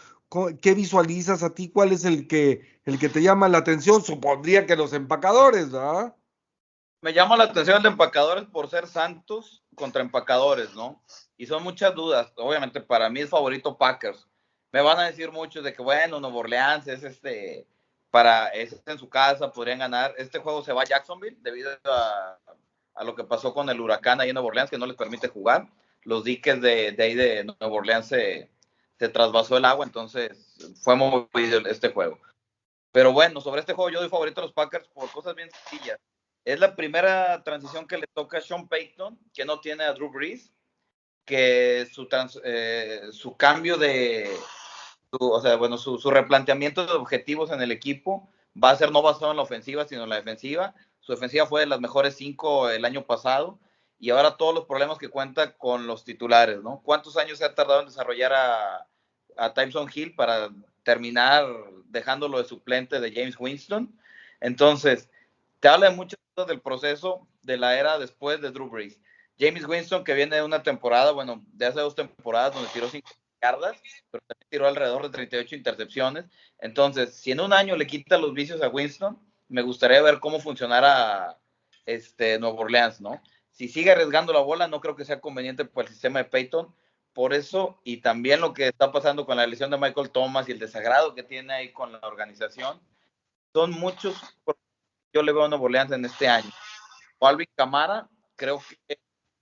qué visualizas a ti? ¿Cuál es el que, el que te llama la atención? Supondría que los empacadores, ¿verdad? Me llama la atención de empacadores por ser Santos contra empacadores, ¿no? Y son muchas dudas. Obviamente, para mí es favorito Packers. Me van a decir muchos de que, bueno, Nuevo Orleans es este, para, es en su casa, podrían ganar. Este juego se va a Jacksonville debido a, a lo que pasó con el huracán ahí en Nuevo Orleans, que no les permite jugar. Los diques de, de ahí de Nuevo Orleans se, se trasvasó el agua, entonces fue movido este juego. Pero bueno, sobre este juego yo doy favorito a los Packers por cosas bien sencillas. Es la primera transición que le toca a Sean Payton, que no tiene a Drew Brees, que su, eh, su cambio de, o sea, bueno, su, su, replanteamiento de objetivos en el equipo va a ser no basado en la ofensiva, sino en la defensiva. Su defensiva fue de las mejores cinco el año pasado y ahora todos los problemas que cuenta con los titulares, ¿no? ¿Cuántos años se ha tardado en desarrollar a, a Tyson Hill para terminar dejándolo de suplente de James Winston? Entonces, te habla mucho del proceso de la era después de Drew Brees. James Winston, que viene de una temporada, bueno, de hace dos temporadas, donde tiró 5 yardas, pero también tiró alrededor de 38 intercepciones. Entonces, si en un año le quita los vicios a Winston, me gustaría ver cómo funcionara este Nuevo Orleans, ¿no? Si sigue arriesgando la bola, no creo que sea conveniente por el sistema de Peyton. Por eso, y también lo que está pasando con la lesión de Michael Thomas y el desagrado que tiene ahí con la organización, son muchos yo le veo a Nuevo Orleans en este año. Alvin Camara, creo que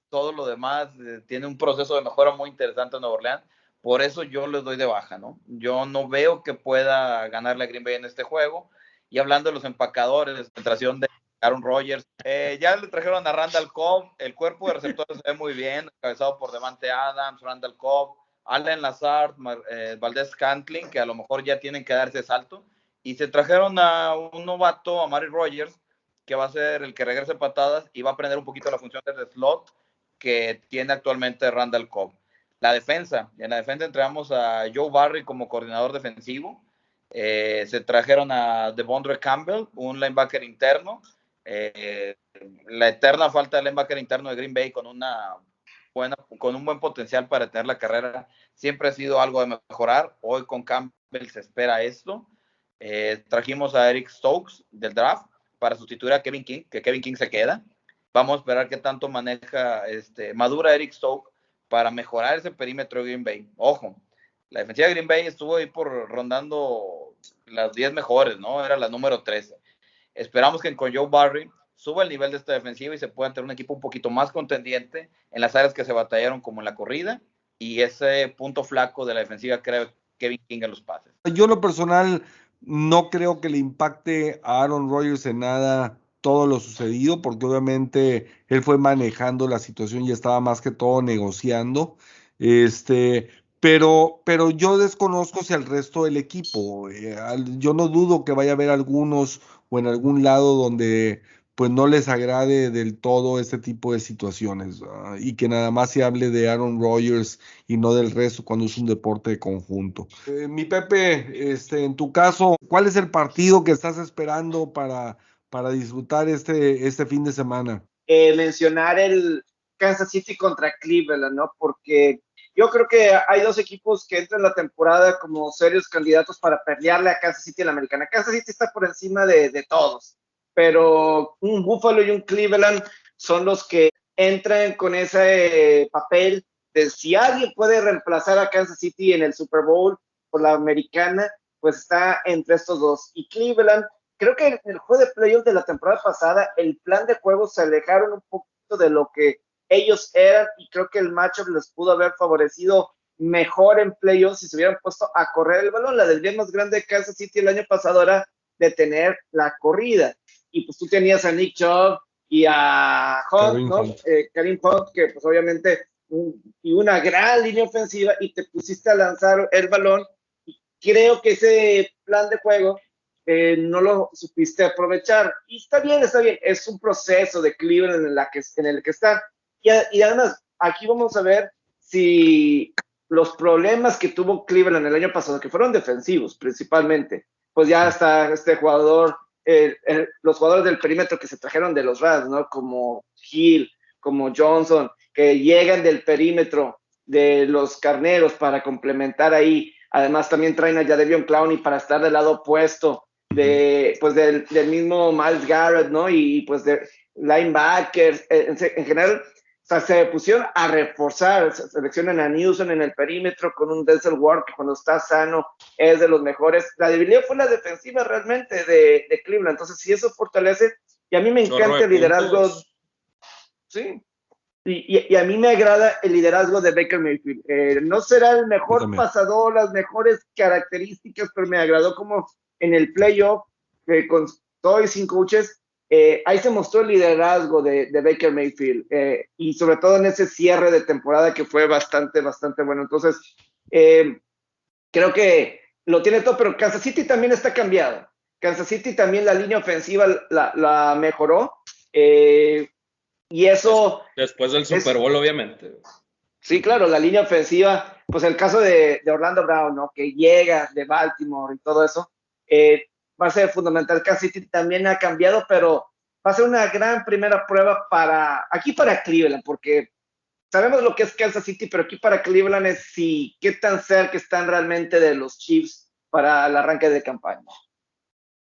todo lo demás eh, tiene un proceso de mejora muy interesante en Nuevo Orleans. Por eso yo les doy de baja, ¿no? Yo no veo que pueda ganarle a Green Bay en este juego. Y hablando de los empacadores, la concentración de Aaron Rodgers, eh, ya le trajeron a Randall Cobb. El cuerpo de receptores se ve muy bien, encabezado por Devante Adams, Randall Cobb, Allen Lazard, eh, Valdez Cantling, que a lo mejor ya tienen que darse salto y se trajeron a un novato, a Mary Rogers, que va a ser el que regrese patadas y va a aprender un poquito la función del slot que tiene actualmente Randall Cobb. La defensa, en la defensa entregamos a Joe Barry como coordinador defensivo. Eh, se trajeron a Devondre Campbell, un linebacker interno. Eh, la eterna falta de linebacker interno de Green Bay con una buena, con un buen potencial para tener la carrera siempre ha sido algo de mejorar. Hoy con Campbell se espera esto. Eh, trajimos a Eric Stokes del draft para sustituir a Kevin King, que Kevin King se queda. Vamos a esperar qué tanto maneja, este, madura Eric Stokes para mejorar ese perímetro de Green Bay. Ojo, la defensiva de Green Bay estuvo ahí por rondando las 10 mejores, ¿no? Era la número 13. Esperamos que con Joe Barry suba el nivel de esta defensiva y se pueda tener un equipo un poquito más contendiente en las áreas que se batallaron como en la corrida y ese punto flaco de la defensiva creo Kevin King en los pases. Yo lo personal no creo que le impacte a Aaron Rodgers en nada todo lo sucedido, porque obviamente él fue manejando la situación y estaba más que todo negociando. Este, pero, pero yo desconozco si al resto del equipo, eh, yo no dudo que vaya a haber algunos o en algún lado donde pues no les agrade del todo este tipo de situaciones y que nada más se hable de Aaron Rodgers y no del resto cuando es un deporte de conjunto. Eh, mi Pepe, este, en tu caso, ¿cuál es el partido que estás esperando para, para disfrutar este, este fin de semana? Eh, mencionar el Kansas City contra Cleveland, ¿no? Porque yo creo que hay dos equipos que entran en la temporada como serios candidatos para pelearle a Kansas City en la americana. Kansas City está por encima de, todos pero un Buffalo y un Cleveland son los que entran con ese eh, papel de si alguien puede reemplazar a Kansas City en el Super Bowl por la americana, pues está entre estos dos. Y Cleveland, creo que en el juego de playoffs de la temporada pasada, el plan de juego se alejaron un poquito de lo que ellos eran y creo que el matchup les pudo haber favorecido mejor en playoffs si se hubieran puesto a correr el balón. La desvía más grande de Kansas City el año pasado era de tener la corrida. Y pues tú tenías a Nick Chubb y a Hunt, ¿no? Eh, Karim Hunt, que pues obviamente y una gran línea ofensiva y te pusiste a lanzar el balón. Y creo que ese plan de juego eh, no lo supiste aprovechar. Y está bien, está bien, es un proceso de Cleveland en, la que, en el que está. Y, y además, aquí vamos a ver si los problemas que tuvo Cleveland el año pasado, que fueron defensivos principalmente, pues ya está este jugador, los jugadores del perímetro que se trajeron de los Rams, ¿no? Como Hill, como Johnson, que llegan del perímetro de los carneros para complementar ahí. Además, también traen a Jadevion Clowney para estar del lado opuesto de, pues del, mismo Miles Garrett, ¿no? Y pues de linebackers, en, en general, o sea, se pusieron a reforzar, seleccionan a Newsom en el perímetro con un Denzel Ward que cuando está sano es de los mejores. La debilidad fue la defensiva realmente de, de Cleveland. Entonces, si eso fortalece, y a mí me encanta el liderazgo. Sí. Y, y, a mí me agrada el liderazgo de Baker Mayfield. Eh, no será el mejor pasador, las mejores características, pero me agradó como en el playoff, eh, con todos y sin coaches, eh, ahí se mostró el liderazgo de, Baker Mayfield eh, y sobre todo en ese cierre de temporada que fue bastante, bastante bueno. Entonces, eh, creo que lo tiene todo, pero Kansas City también está cambiado. Kansas City también la línea ofensiva la, mejoró y eso... Después del Super Bowl, obviamente. Sí, claro, la línea ofensiva, pues el caso de, de Orlando Brown, ¿no? Que llega de Baltimore y todo eso. Eh, va a ser fundamental. Kansas City también ha cambiado, pero va a ser una gran primera prueba para, aquí para Cleveland, porque sabemos lo que es Kansas City, pero aquí para Cleveland es si qué tan cerca están realmente de los Chiefs para el arranque de campaña.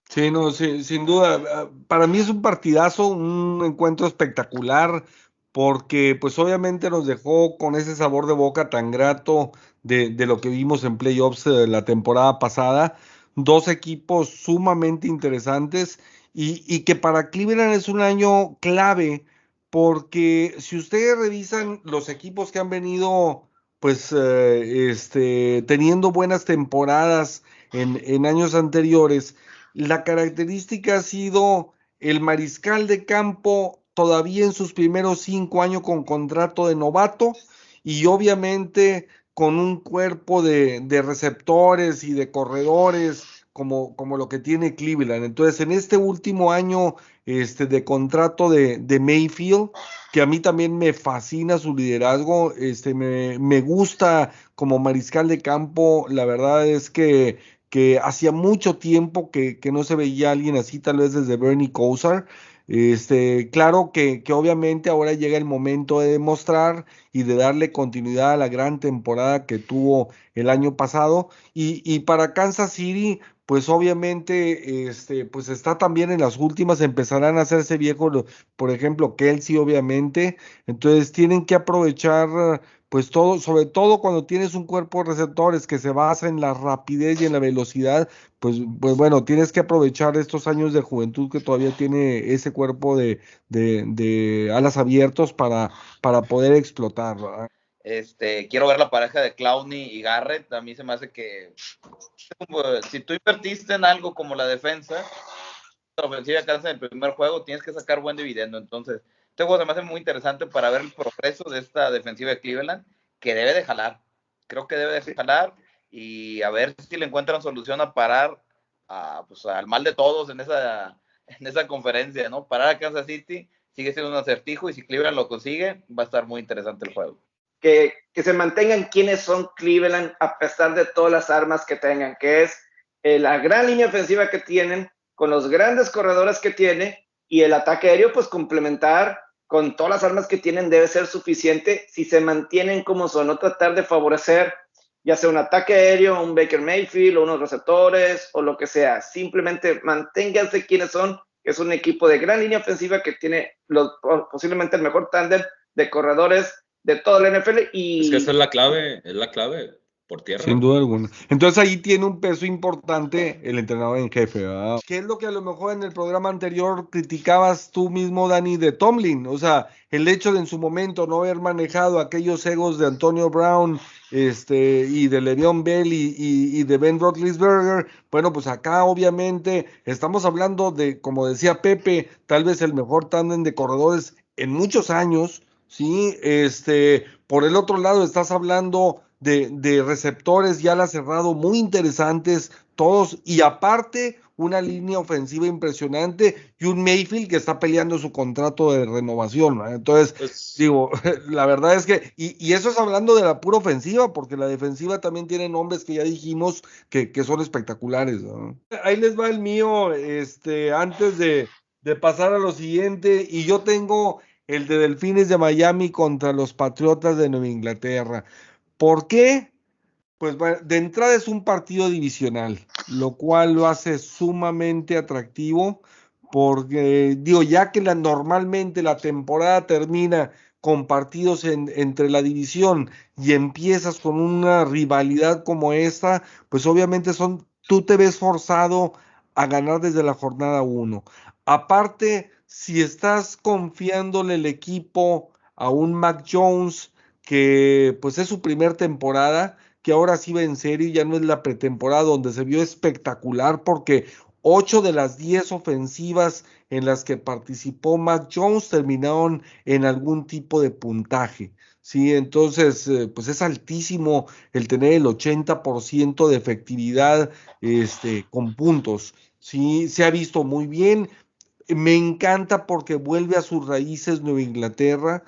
Sí, no, sin duda. Para mí es un partidazo, un encuentro espectacular, porque pues obviamente nos dejó con ese sabor de boca tan grato de, lo que vimos en playoffs de la temporada pasada dos equipos sumamente interesantes y, que para Cleveland es un año clave porque si ustedes revisan los equipos que han venido pues eh, este, teniendo buenas temporadas en, en años anteriores, la característica ha sido el mariscal de campo todavía en sus primeros cinco años con contrato de novato y obviamente con un cuerpo de, receptores y de corredores como, como, lo que tiene Cleveland. Entonces, en este último año este, de contrato de, Mayfield, que a mí también me fascina su liderazgo, este, me, me gusta como mariscal de campo, la verdad es que, que hacía mucho tiempo que, que, no se veía alguien así, tal vez desde Bernie Kosar. Este, claro que, que, obviamente ahora llega el momento de demostrar y de darle continuidad a la gran temporada que tuvo el año pasado. Y, y para Kansas City, pues obviamente, este, pues está también en las últimas, empezarán a hacerse viejos, por ejemplo, Kelsey, obviamente. Entonces tienen que aprovechar pues todo, sobre todo cuando tienes un cuerpo de receptores que se basa en la rapidez y en la velocidad, pues, pues bueno, tienes que aprovechar estos años de juventud que todavía tiene ese cuerpo de, de, alas abiertos para, para poder explotar. Este, quiero ver la pareja de Clowney y Garrett. A mí se me hace que si tú invertiste en algo como la defensa, la ofensiva que en el primer juego, tienes que sacar buen dividendo. Entonces, este juego se me hace muy interesante para ver el progreso de esta defensiva de Cleveland, que debe de jalar. Creo que debe de jalar y a ver si le encuentran solución a parar a, pues, al mal de todos en esa, en esa conferencia, ¿no? Parar a Kansas City sigue siendo un acertijo y si Cleveland lo consigue, va a estar muy interesante el juego. Que, que se mantengan quienes son Cleveland a pesar de todas las armas que tengan, que es eh, la gran línea ofensiva que tienen, con los grandes corredores que tiene y el ataque aéreo, pues complementar con todas las armas que tienen debe ser suficiente si se mantienen como son, no tratar de favorecer ya sea un ataque aéreo, un Baker Mayfield o unos receptores o lo que sea. Simplemente manténganse quienes son, que es un equipo de gran línea ofensiva que tiene posiblemente el mejor tándem de corredores de todo el NFL. Y... Es que esa es la clave, es la clave. Por tierra. Sin duda alguna. Entonces ahí tiene un peso importante el entrenador en jefe, ¿verdad? ¿Qué es lo que a lo mejor en el programa anterior criticabas tú mismo, Dani, de Tomlin? O sea, el hecho de en su momento no haber manejado aquellos egos de Antonio Brown este, y de Le'Veon Bell y, y, de Ben Roethlisberger. Bueno, pues acá obviamente estamos hablando de, como decía Pepe, tal vez el mejor tándem de corredores en muchos años, ¿sí? Este, por el otro lado estás hablando de, receptores ya la cerrado muy interesantes, todos, y aparte una línea ofensiva impresionante y un Mayfield que está peleando su contrato de renovación. Entonces, digo, la verdad es que, y, eso es hablando de la pura ofensiva, porque la defensiva también tiene nombres que ya dijimos que, son espectaculares. Ahí les va el mío, este, antes de, de pasar a lo siguiente, y yo tengo el de Delfines de Miami contra los Patriotas de Nueva Inglaterra. ¿Por qué? Pues bueno, de entrada es un partido divisional, lo cual lo hace sumamente atractivo, porque digo, ya que normalmente la temporada termina con partidos entre la división y empiezas con una rivalidad como esta, pues obviamente son, tú te ves forzado a ganar desde la jornada 1. Aparte, si estás confiándole el equipo a un Mac Jones, que pues es su primer temporada, que ahora sí va en serio, ya no es la pretemporada donde se vio espectacular porque ocho de las diez ofensivas en las que participó Mac Jones terminaron en algún tipo de puntaje. Sí, entonces, eh, pues es altísimo el tener el 80% de efectividad este, con puntos. Sí, se ha visto muy bien. Me encanta porque vuelve a sus raíces Nueva Inglaterra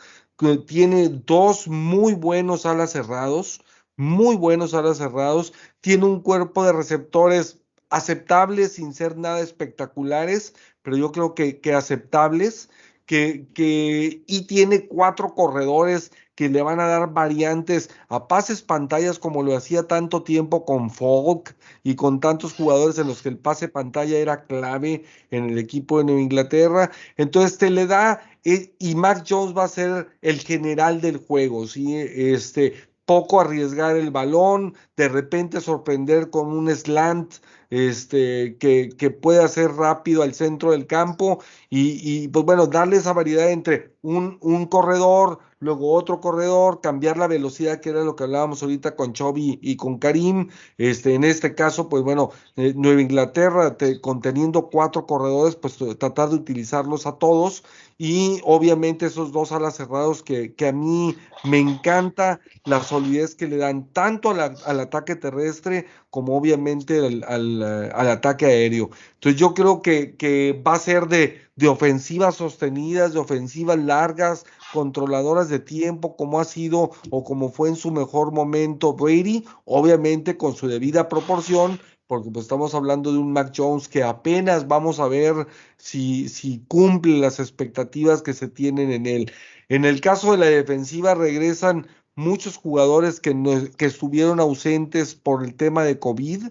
tiene dos muy buenos alas cerrados, muy buenos alas cerrados, tiene un cuerpo de receptores aceptables sin ser nada espectaculares, pero yo creo que, aceptables, que, que, y tiene cuatro corredores que le van a dar variantes a pases pantallas como lo hacía tanto tiempo con Folk y con tantos jugadores en los que el pase pantalla era clave en el equipo de Nueva Inglaterra. Entonces te le da, y Mac Jones va a ser el general del juego, ¿sí? Este, poco arriesgar el balón, de repente sorprender con un slant este, que, que pueda ser rápido al centro del campo y, pues bueno, darle esa variedad entre un, corredor, luego otro corredor, cambiar la velocidad, que era lo que hablábamos ahorita con Chovy y con Karim. Este, en este caso, pues bueno, eh, Nueva Inglaterra conteniendo cuatro corredores, pues tratar de utilizarlos a todos y obviamente esos dos alas cerrados que, que a mí me encanta la solidez que le dan tanto al ataque terrestre como obviamente al, al, ataque aéreo. Entonces yo creo que, va a ser de, ofensivas sostenidas, de ofensivas largas, controladoras de tiempo, como ha sido o como fue en su mejor momento Brady, obviamente con su debida proporción, porque pues estamos hablando de un Mac Jones que apenas vamos a ver si cumple las expectativas que se tienen en él. En el caso de la defensiva regresan muchos jugadores que, que estuvieron ausentes por el tema de COVID.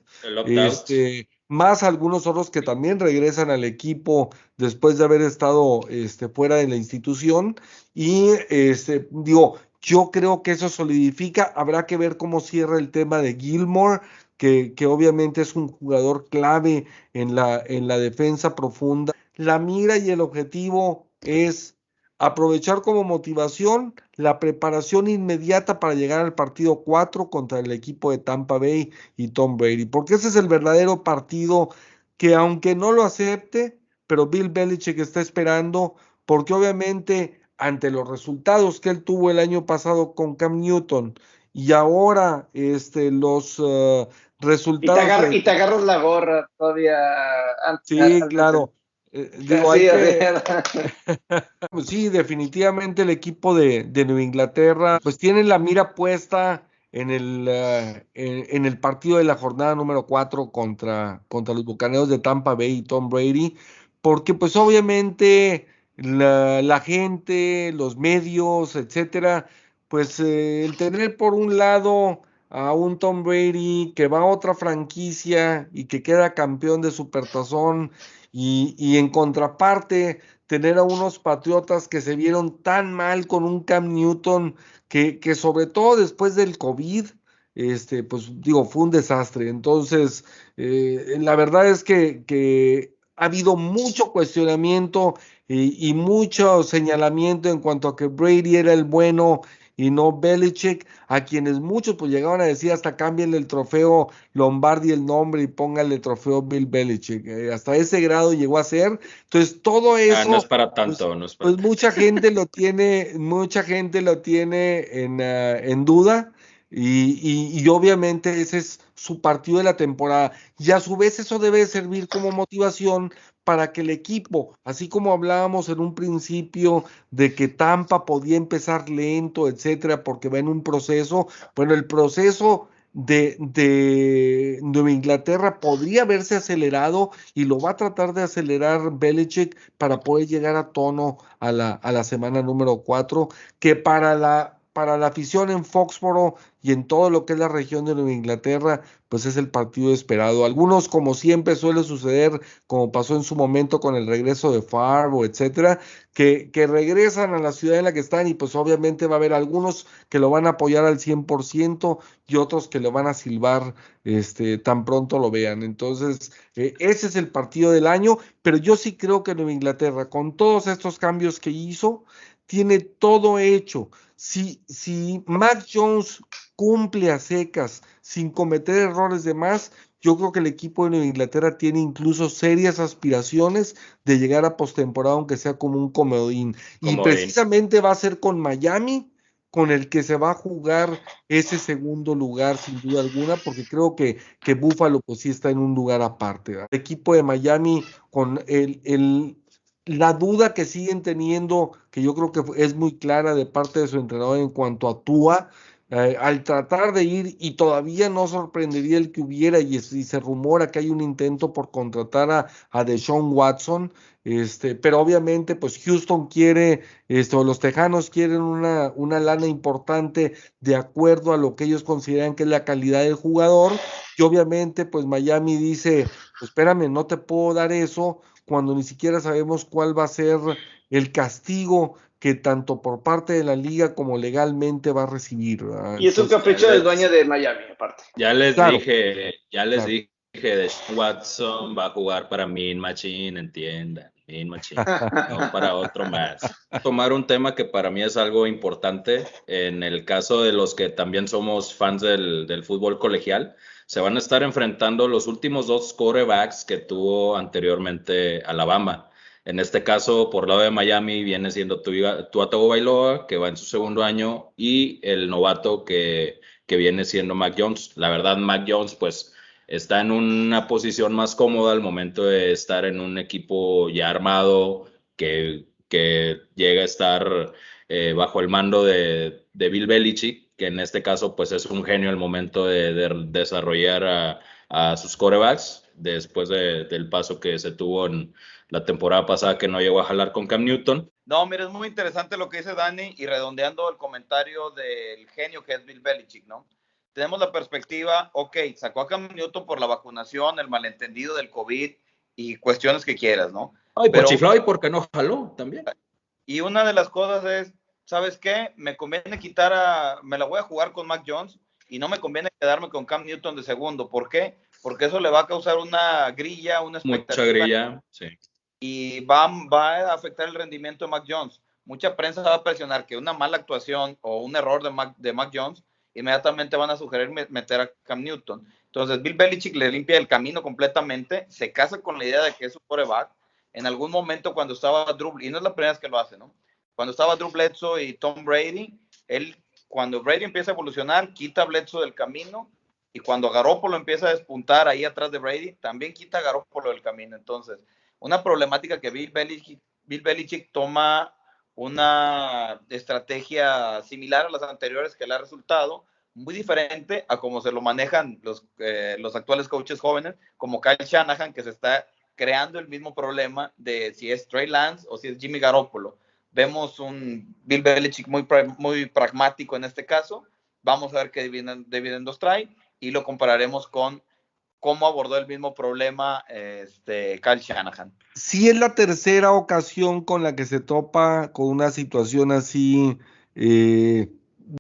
Este, más algunos otros que también regresan al equipo después de haber estado este, fuera de la institución. Y este, digo, yo creo que eso solidifica. Habrá que ver cómo cierra el tema de Gilmore, que, que obviamente es un jugador clave en la, en la defensa profunda. La mira y el objetivo es aprovechar como motivación la preparación inmediata para llegar al partido 4 contra el equipo de Tampa Bay y Tom Brady, porque ese es el verdadero partido que aunque no lo acepte, pero Bill Belichick está esperando, porque obviamente ante los resultados que él tuvo el año pasado con Cam Newton y ahora este, los uh, resultados... Y te, agarras la gorra todavía. sí, claro. Eh, digo, pues sí, definitivamente el equipo de, de, Nueva Inglaterra pues tiene la mira puesta en el, eh, en, el partido de la jornada número 4 contra, contra los Bucaneros de Tampa Bay y Tom Brady, porque pues obviamente la, la gente, los medios, etcétera, pues eh, el tener por un lado a un Tom Brady que va a otra franquicia y que queda campeón de Supertazón y, en contraparte, tener a unos patriotas que se vieron tan mal con un Cam Newton que, que sobre todo después del COVID, este, pues digo, fue un desastre. Entonces, eh, la verdad es que, que, ha habido mucho cuestionamiento y, y, mucho señalamiento en cuanto a que Brady era el bueno y no Belichick, a quienes muchos pues llegaban a decir hasta cámbienle el trofeo Lombardi el nombre y pónganle el trofeo Bill Belichick. Eh, hasta ese grado llegó a ser. Entonces todo ah, eso... no es para pues, tanto, no es para Pues mucha gente lo tiene, mucha gente lo tiene en, uh, en duda. Y, y, y, obviamente ese es su partido de la temporada. Y a su vez eso debe servir como motivación para que el equipo, así como hablábamos en un principio de que Tampa podía empezar lento, etcétera, porque va en un proceso, bueno, el proceso de, Nueva Inglaterra podría haberse acelerado y lo va a tratar de acelerar Belichick para poder llegar a tono a la, semana número 4, que para la para la afición en Foxboro y en todo lo que es la región de Nueva Inglaterra, pues es el partido esperado. Algunos, como siempre suele suceder, como pasó en su momento con el regreso de Farbo, etcétera, que, regresan a la ciudad en la que están y pues obviamente va a haber algunos que lo van a apoyar al 100% y otros que lo van a silbar este, tan pronto lo vean. Entonces, eh, ese es el partido del año, pero yo sí creo que Nueva Inglaterra, con todos estos cambios que hizo, tiene todo hecho si, si Mac Jones cumple a secas sin cometer errores de más, yo creo que el equipo de Nueva Inglaterra tiene incluso serias aspiraciones de llegar a postemporada, aunque sea como un comodín. Y precisamente va a ser con Miami con el que se va a jugar ese segundo lugar, sin duda alguna, porque creo que, que Buffalo pues sí está en un lugar aparte. El equipo de Miami con el, el, la duda que siguen teniendo, que yo creo que es muy clara de parte de su entrenador en cuanto a eh, al tratar de ir, y todavía no sorprendería el que hubiera, y, se rumora que hay un intento por contratar a, a Deshaun Watson, este, pero obviamente, pues Houston quiere, esto, los Tejanos quieren una, una lana importante de acuerdo a lo que ellos consideran que es la calidad del jugador, y obviamente, pues Miami dice, pues espérame, no te puedo dar eso, cuando ni siquiera sabemos cuál va a ser el castigo que tanto por parte de la liga como legalmente va a recibir. Y es un capricho del dueño de Miami, aparte. Ya les dije, ya les dije de Watson va a jugar para Min Machine, entiendan. Min Machine, no para otro más. Tomar un tema que para mí es algo importante en el caso de los que también somos fans del, del fútbol colegial se van a estar enfrentando los últimos dos quarterbacks que tuvo anteriormente Alabama. En este caso, por lado de Miami, viene siendo Tuatago Bailoa, que va en su segundo año, y el novato que, que viene siendo Mac Jones. La verdad, Mac Jones, pues, está en una posición más cómoda al momento de estar en un equipo ya armado, que, que llega a estar eh, bajo el mando de, de Bill Belichick que en este caso pues es un genio al momento de, desarrollar a, sus corebacks después del paso que se tuvo en la temporada pasada que no llegó a jalar con Cam Newton. No, mira, es muy interesante lo que dice Dani y redondeando el comentario del genio que es Bill Belichick, ¿no? Tenemos la perspectiva, ok, sacó a Cam Newton por la vacunación, el malentendido del COVID y cuestiones que quieras, ¿no? Ay, por chiflado y porque no jaló también. Y una de las cosas es, ¿sabes qué? Me conviene quitar a, me la voy a jugar con Mac Jones y no me conviene quedarme con Cam Newton de segundo. ¿Por qué? Porque eso le va a causar una grilla, una expectativa. Mucha grilla, sí. Y va, va a afectar el rendimiento de Mac Jones. Mucha prensa va a presionar que una mala actuación o un error de Mac, de Mac Jones, inmediatamente van a sugerir meter a Cam Newton. Entonces, Bill Belichick le limpia el camino completamente, se casa con la idea de que es un coreback. En algún momento, cuando estaba Drew, y no es la primera vez que lo hace, ¿no? Cuando estaba Drew Bledsoe y Tom Brady, él, cuando Brady empieza a evolucionar, quita a Bledsoe del camino, y cuando Garoppolo empieza a despuntar ahí atrás de Brady, también quita a Garoppolo del camino. Entonces, una problemática que Bill Belichick, Bill Belichick toma una estrategia similar a las anteriores que le ha resultado, muy diferente a cómo se lo manejan los, eh, los actuales coaches jóvenes, como Kyle Shanahan, que se está creando el mismo problema de si es Trey Lance o si es Jimmy Garoppolo Vemos un Bill Belichick muy, muy pragmático en este caso. Vamos a ver qué dividendos trae y lo compararemos con cómo abordó el mismo problema este, Shanahan. Sí es la tercera ocasión con la que se topa con una situación así, eh,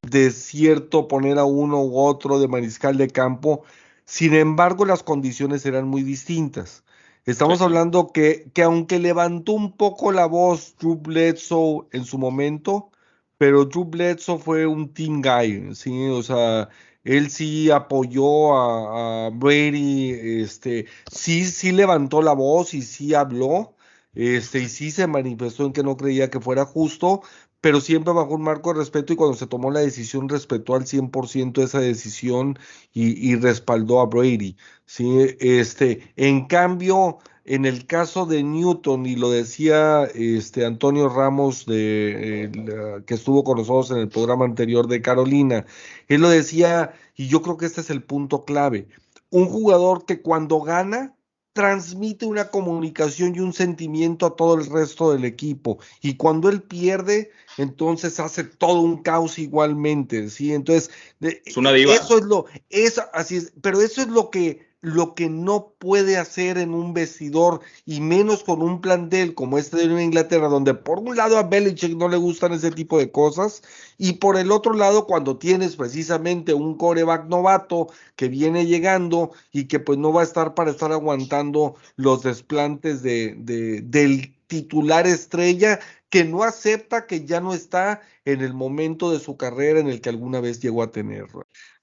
desierto poner a uno u otro de mariscal de campo. Sin embargo, las condiciones eran muy distintas. Estamos hablando que, que, aunque levantó un poco la voz Drew Bledsoe en su momento, pero Drew Bledsoe fue un team guy, ¿sí? O sea, él sí apoyó a, Brady, este, sí, sí levantó la voz y sí habló, este, y sí se manifestó en que no creía que fuera justo, pero siempre bajo un marco de respeto y cuando se tomó la decisión respetó al 100% esa decisión y, y, respaldó a Brady, ¿sí? Este, en cambio, en el caso de Newton, y lo decía este Antonio Ramos, de, que estuvo con nosotros en el programa anterior de Carolina, él lo decía, y yo creo que este es el punto clave. Un jugador que cuando gana transmite una comunicación y un sentimiento a todo el resto del equipo. Y cuando él pierde, entonces hace todo un caos igualmente, ¿sí? Entonces, es una diva. Eso es lo, eso, así es, pero eso es lo que lo que no puede hacer en un vestidor y menos con un plantel como este de Inglaterra, donde por un lado a Belichick no le gustan ese tipo de cosas y por el otro lado cuando tienes precisamente un coreback novato que viene llegando y que pues no va a estar para estar aguantando los desplantes de, de del titular estrella que no acepta que ya no está en el momento de su carrera en el que alguna vez llegó a tener.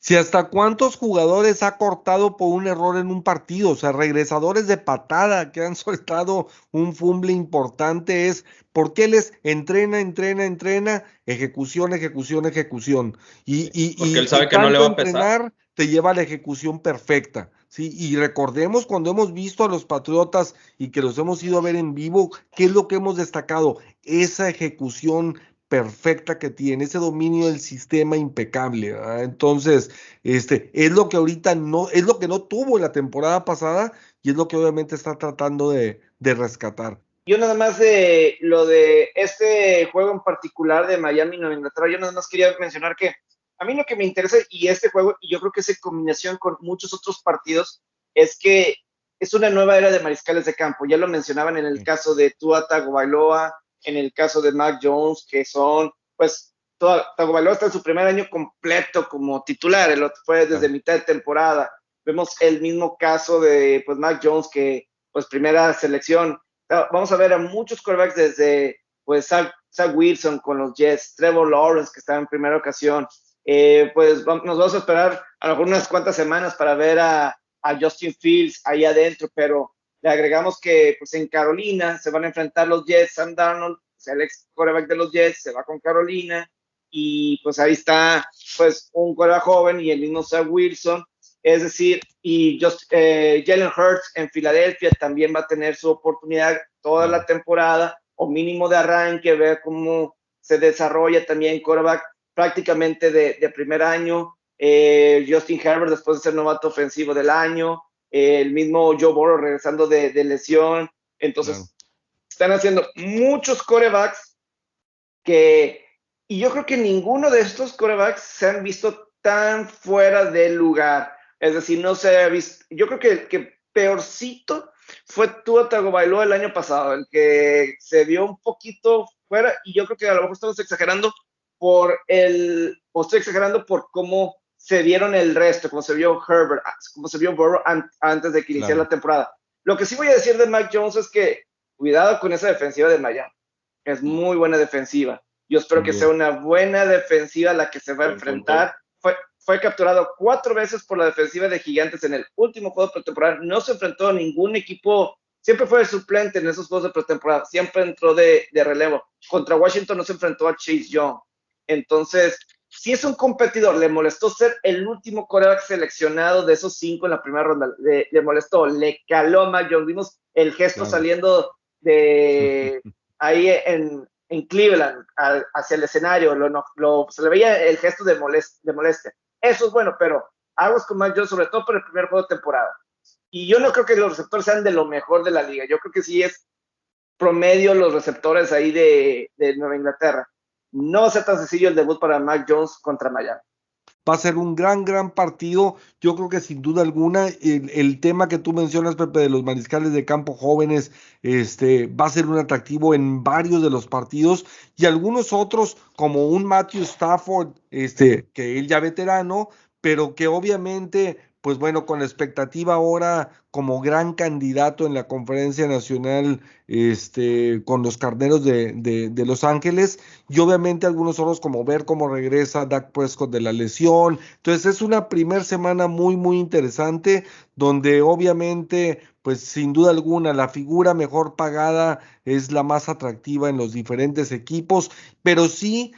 Si hasta cuántos jugadores ha cortado por un error en un partido, o sea, regresadores de patada que han soltado un fumble importante, es porque les entrena, entrena, entrena, ejecución, ejecución, ejecución. Y, y, porque él sabe que no le va a pesar. te lleva a la ejecución perfecta. Sí, y recordemos cuando hemos visto a los Patriotas y que los hemos ido a ver en vivo, ¿qué es lo que hemos destacado? Esa ejecución perfecta que tiene, ese dominio del sistema impecable. Entonces, este, es lo que ahorita no, es lo que no tuvo la temporada pasada y es lo que obviamente está tratando de, rescatar. Yo nada más de lo de este juego en particular de Miami Nueva Inglaterra, yo nada más quería mencionar que a mí lo que me interesa y este juego, y yo creo que es en combinación con muchos otros partidos, es que es una nueva era de mariscales de campo. Ya lo mencionaban en el caso de Tua Tagovailoa, en el caso de Mac Jones, que son, pues, Tagovailoa está en su primer año completo como titular, el otro fue desde mitad de temporada. Vemos el mismo caso de, pues, Mac Jones, que, pues, primera selección. Ah, vamos a ver a muchos quarterbacks desde, pues, Zach, Wilson con los Jets, Trevor Lawrence, que estaba en primera ocasión. Eh, pues nos vamos a esperar a lo mejor unas cuantas semanas para ver a, a Justin Fields ahí adentro, pero le agregamos que pues en Carolina se van a enfrentar los Jets, Sam Darnold, el ex quarterback de los Jets, se va con Carolina y pues ahí está pues un quarterback joven y el mismo Sam Wilson, es decir, y just, eh, Jalen Hurts en Filadelfia también va a tener su oportunidad toda la temporada o mínimo de arranque, ver cómo se desarrolla también quarterback prácticamente de, de primer año. Eh, Justin Herbert después de ser novato ofensivo del año, el mismo Joe Burrow regresando de, lesión. Entonces, están haciendo muchos corebacks que, y yo creo que ninguno de estos corebacks se han visto tan fuera del lugar. Es decir, no se ha visto, yo creo que que peorcito fue Tua Tagovailoa el año pasado, el que se vio un poquito fuera, y yo creo que a lo mejor estamos exagerando por el, o estoy exagerando por cómo se vieron el resto, como se vio Herbert, ah, como se vio Burrow antes de que iniciara la temporada. Lo que sí voy a decir de Mac Jones es que cuidado con esa defensiva de Miami. Es muy buena defensiva. Yo espero que sea una buena defensiva la que se va a enfrentar. Fue, fue capturado cuatro veces por la defensiva de Gigantes en el último juego de pretemporada. No se enfrentó a ningún equipo, siempre fue suplente en esos juegos de pretemporada, siempre entró de, de relevo. Contra Washington no se enfrentó a Chase Young. Entonces, si es un competidor, le molestó ser el último coreback seleccionado de esos cinco en la primera ronda, le, molestó, le caló a Mac Jones, vimos el gesto saliendo de ahí en, Cleveland hacia el escenario, lo, se le veía el gesto de, de molestia. Eso es bueno, pero aguas con Mac Jones, sobre todo por el primer juego de temporada. Y yo no creo que los receptores sean de lo mejor de la liga, yo creo que sí es promedio los receptores ahí de Nueva Inglaterra no va a ser tan sencillo el debut para Mac Jones contra Miami. Va a ser un gran, gran partido. Yo creo que sin duda alguna el, tema que tú mencionas, Pepe, de los mariscales de campo jóvenes, este, va a ser un atractivo en varios de los partidos y algunos otros, como un Matthew Stafford, este, que él ya veterano, pero que obviamente pues bueno, con la expectativa ahora como gran candidato en la conferencia nacional este, con los carneros de, de, Los Ángeles y obviamente algunos otros como ver cómo regresa Dak Prescott de la lesión. Entonces es una primera semana muy, muy interesante donde obviamente, pues sin duda alguna, la figura mejor pagada es la más atractiva en los diferentes equipos, pero sí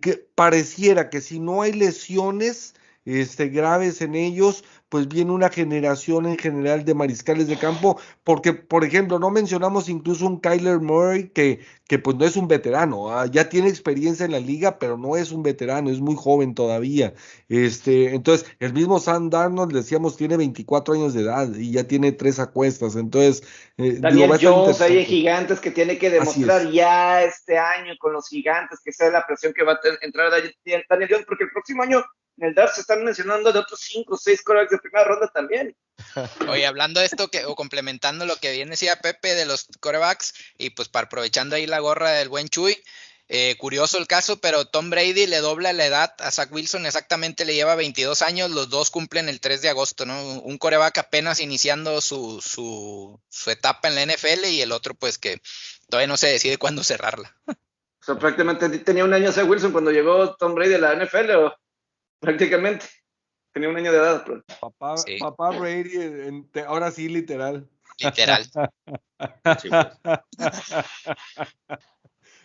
que pareciera que si no hay lesiones, este, graves en ellos, pues viene una generación en general de mariscales de campo, porque, por ejemplo, no mencionamos incluso un Kyler Murray que, que pues no es un veterano, ¿ah? ya tiene experiencia en la liga, pero no es un veterano, es muy joven todavía. Este, entonces, el mismo Sam Darnold, decíamos, tiene 24 años de edad y ya tiene tres acuestas, entonces... Eh, Daniel Jones, hay gigantes que tiene que demostrar ya este año con los gigantes, que sea la presión que va a entrar Daniel Jones, porque el próximo año en el DAR se están mencionando de otros cinco o seis corebacks de primera ronda también. Oye, hablando de esto que, o complementando lo que bien decía Pepe de los corebacks, y pues para aprovechando ahí la gorra del buen Chuy, eh, curioso el caso, pero Tom Brady le dobla la edad a Zach Wilson, exactamente le lleva 22 años, los dos cumplen el 3 de agosto, ¿no? Un coreback apenas iniciando su, su, su etapa en la NFL y el otro pues que todavía no se decide cuándo cerrarla. O sea, prácticamente tenía un año Zach Wilson cuando llegó Tom Brady a la NFL, ¿o? Prácticamente. Tenía un año de edad. Pues. Papá, papá Brady, ahora sí, literal. Literal.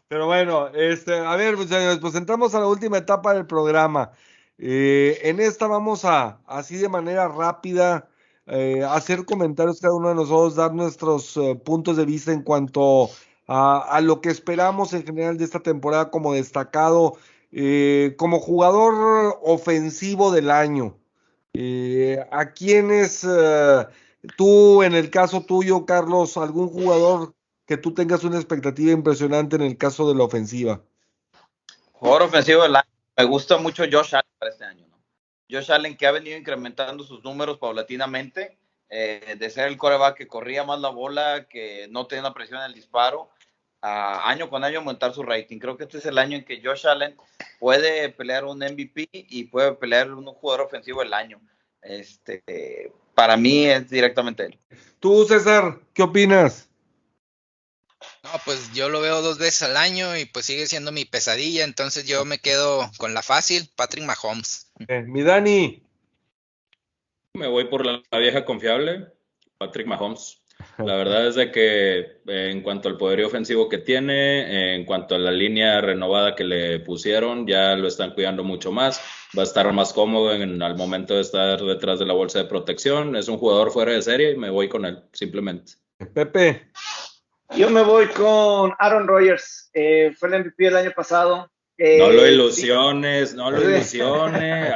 Pero bueno, este, a ver, muchachos, pues entramos a la última etapa del programa. Eh, en esta vamos a, así de manera rápida, eh, hacer comentarios cada uno de nosotros, dar nuestros eh, puntos de vista en cuanto a, a, lo que esperamos en general de esta temporada como destacado eh, como jugador ofensivo del año, eh, ¿a quiénes eh, tú, en el caso tuyo, Carlos, algún jugador que tú tengas una expectativa impresionante en el caso de la ofensiva? Jugador ofensivo del año, me gusta mucho Josh Allen para este año. Josh Allen que ha venido incrementando sus números paulatinamente, de ser el coreback que corría más la bola, que no tenía presión en el disparo, año con año aumentar su rating. Creo que este es el año en que Josh Allen puede pelear un MVP y puede pelear un jugador ofensivo del año. Este, para mí es directamente él. Tú, César, ¿qué opinas? No, pues yo lo veo dos veces al año y pues sigue siendo mi pesadilla, entonces yo me quedo con la fácil, Patrick Mahomes. Eh, mi Dani. Me voy por la vieja confiable, Patrick Mahomes. La verdad es de que eh, en cuanto al poderío ofensivo que tiene, en cuanto a la línea renovada que le pusieron, ya lo están cuidando mucho más. Va a estar más cómodo en, al momento de estar detrás de la bolsa de protección. Es un jugador fuera de serie y me voy con él, simplemente. Pepe. Yo me voy con Aaron Rodgers. Eh, fue el MVP el año pasado. Eh, no lo ilusiones, no lo ilusiones.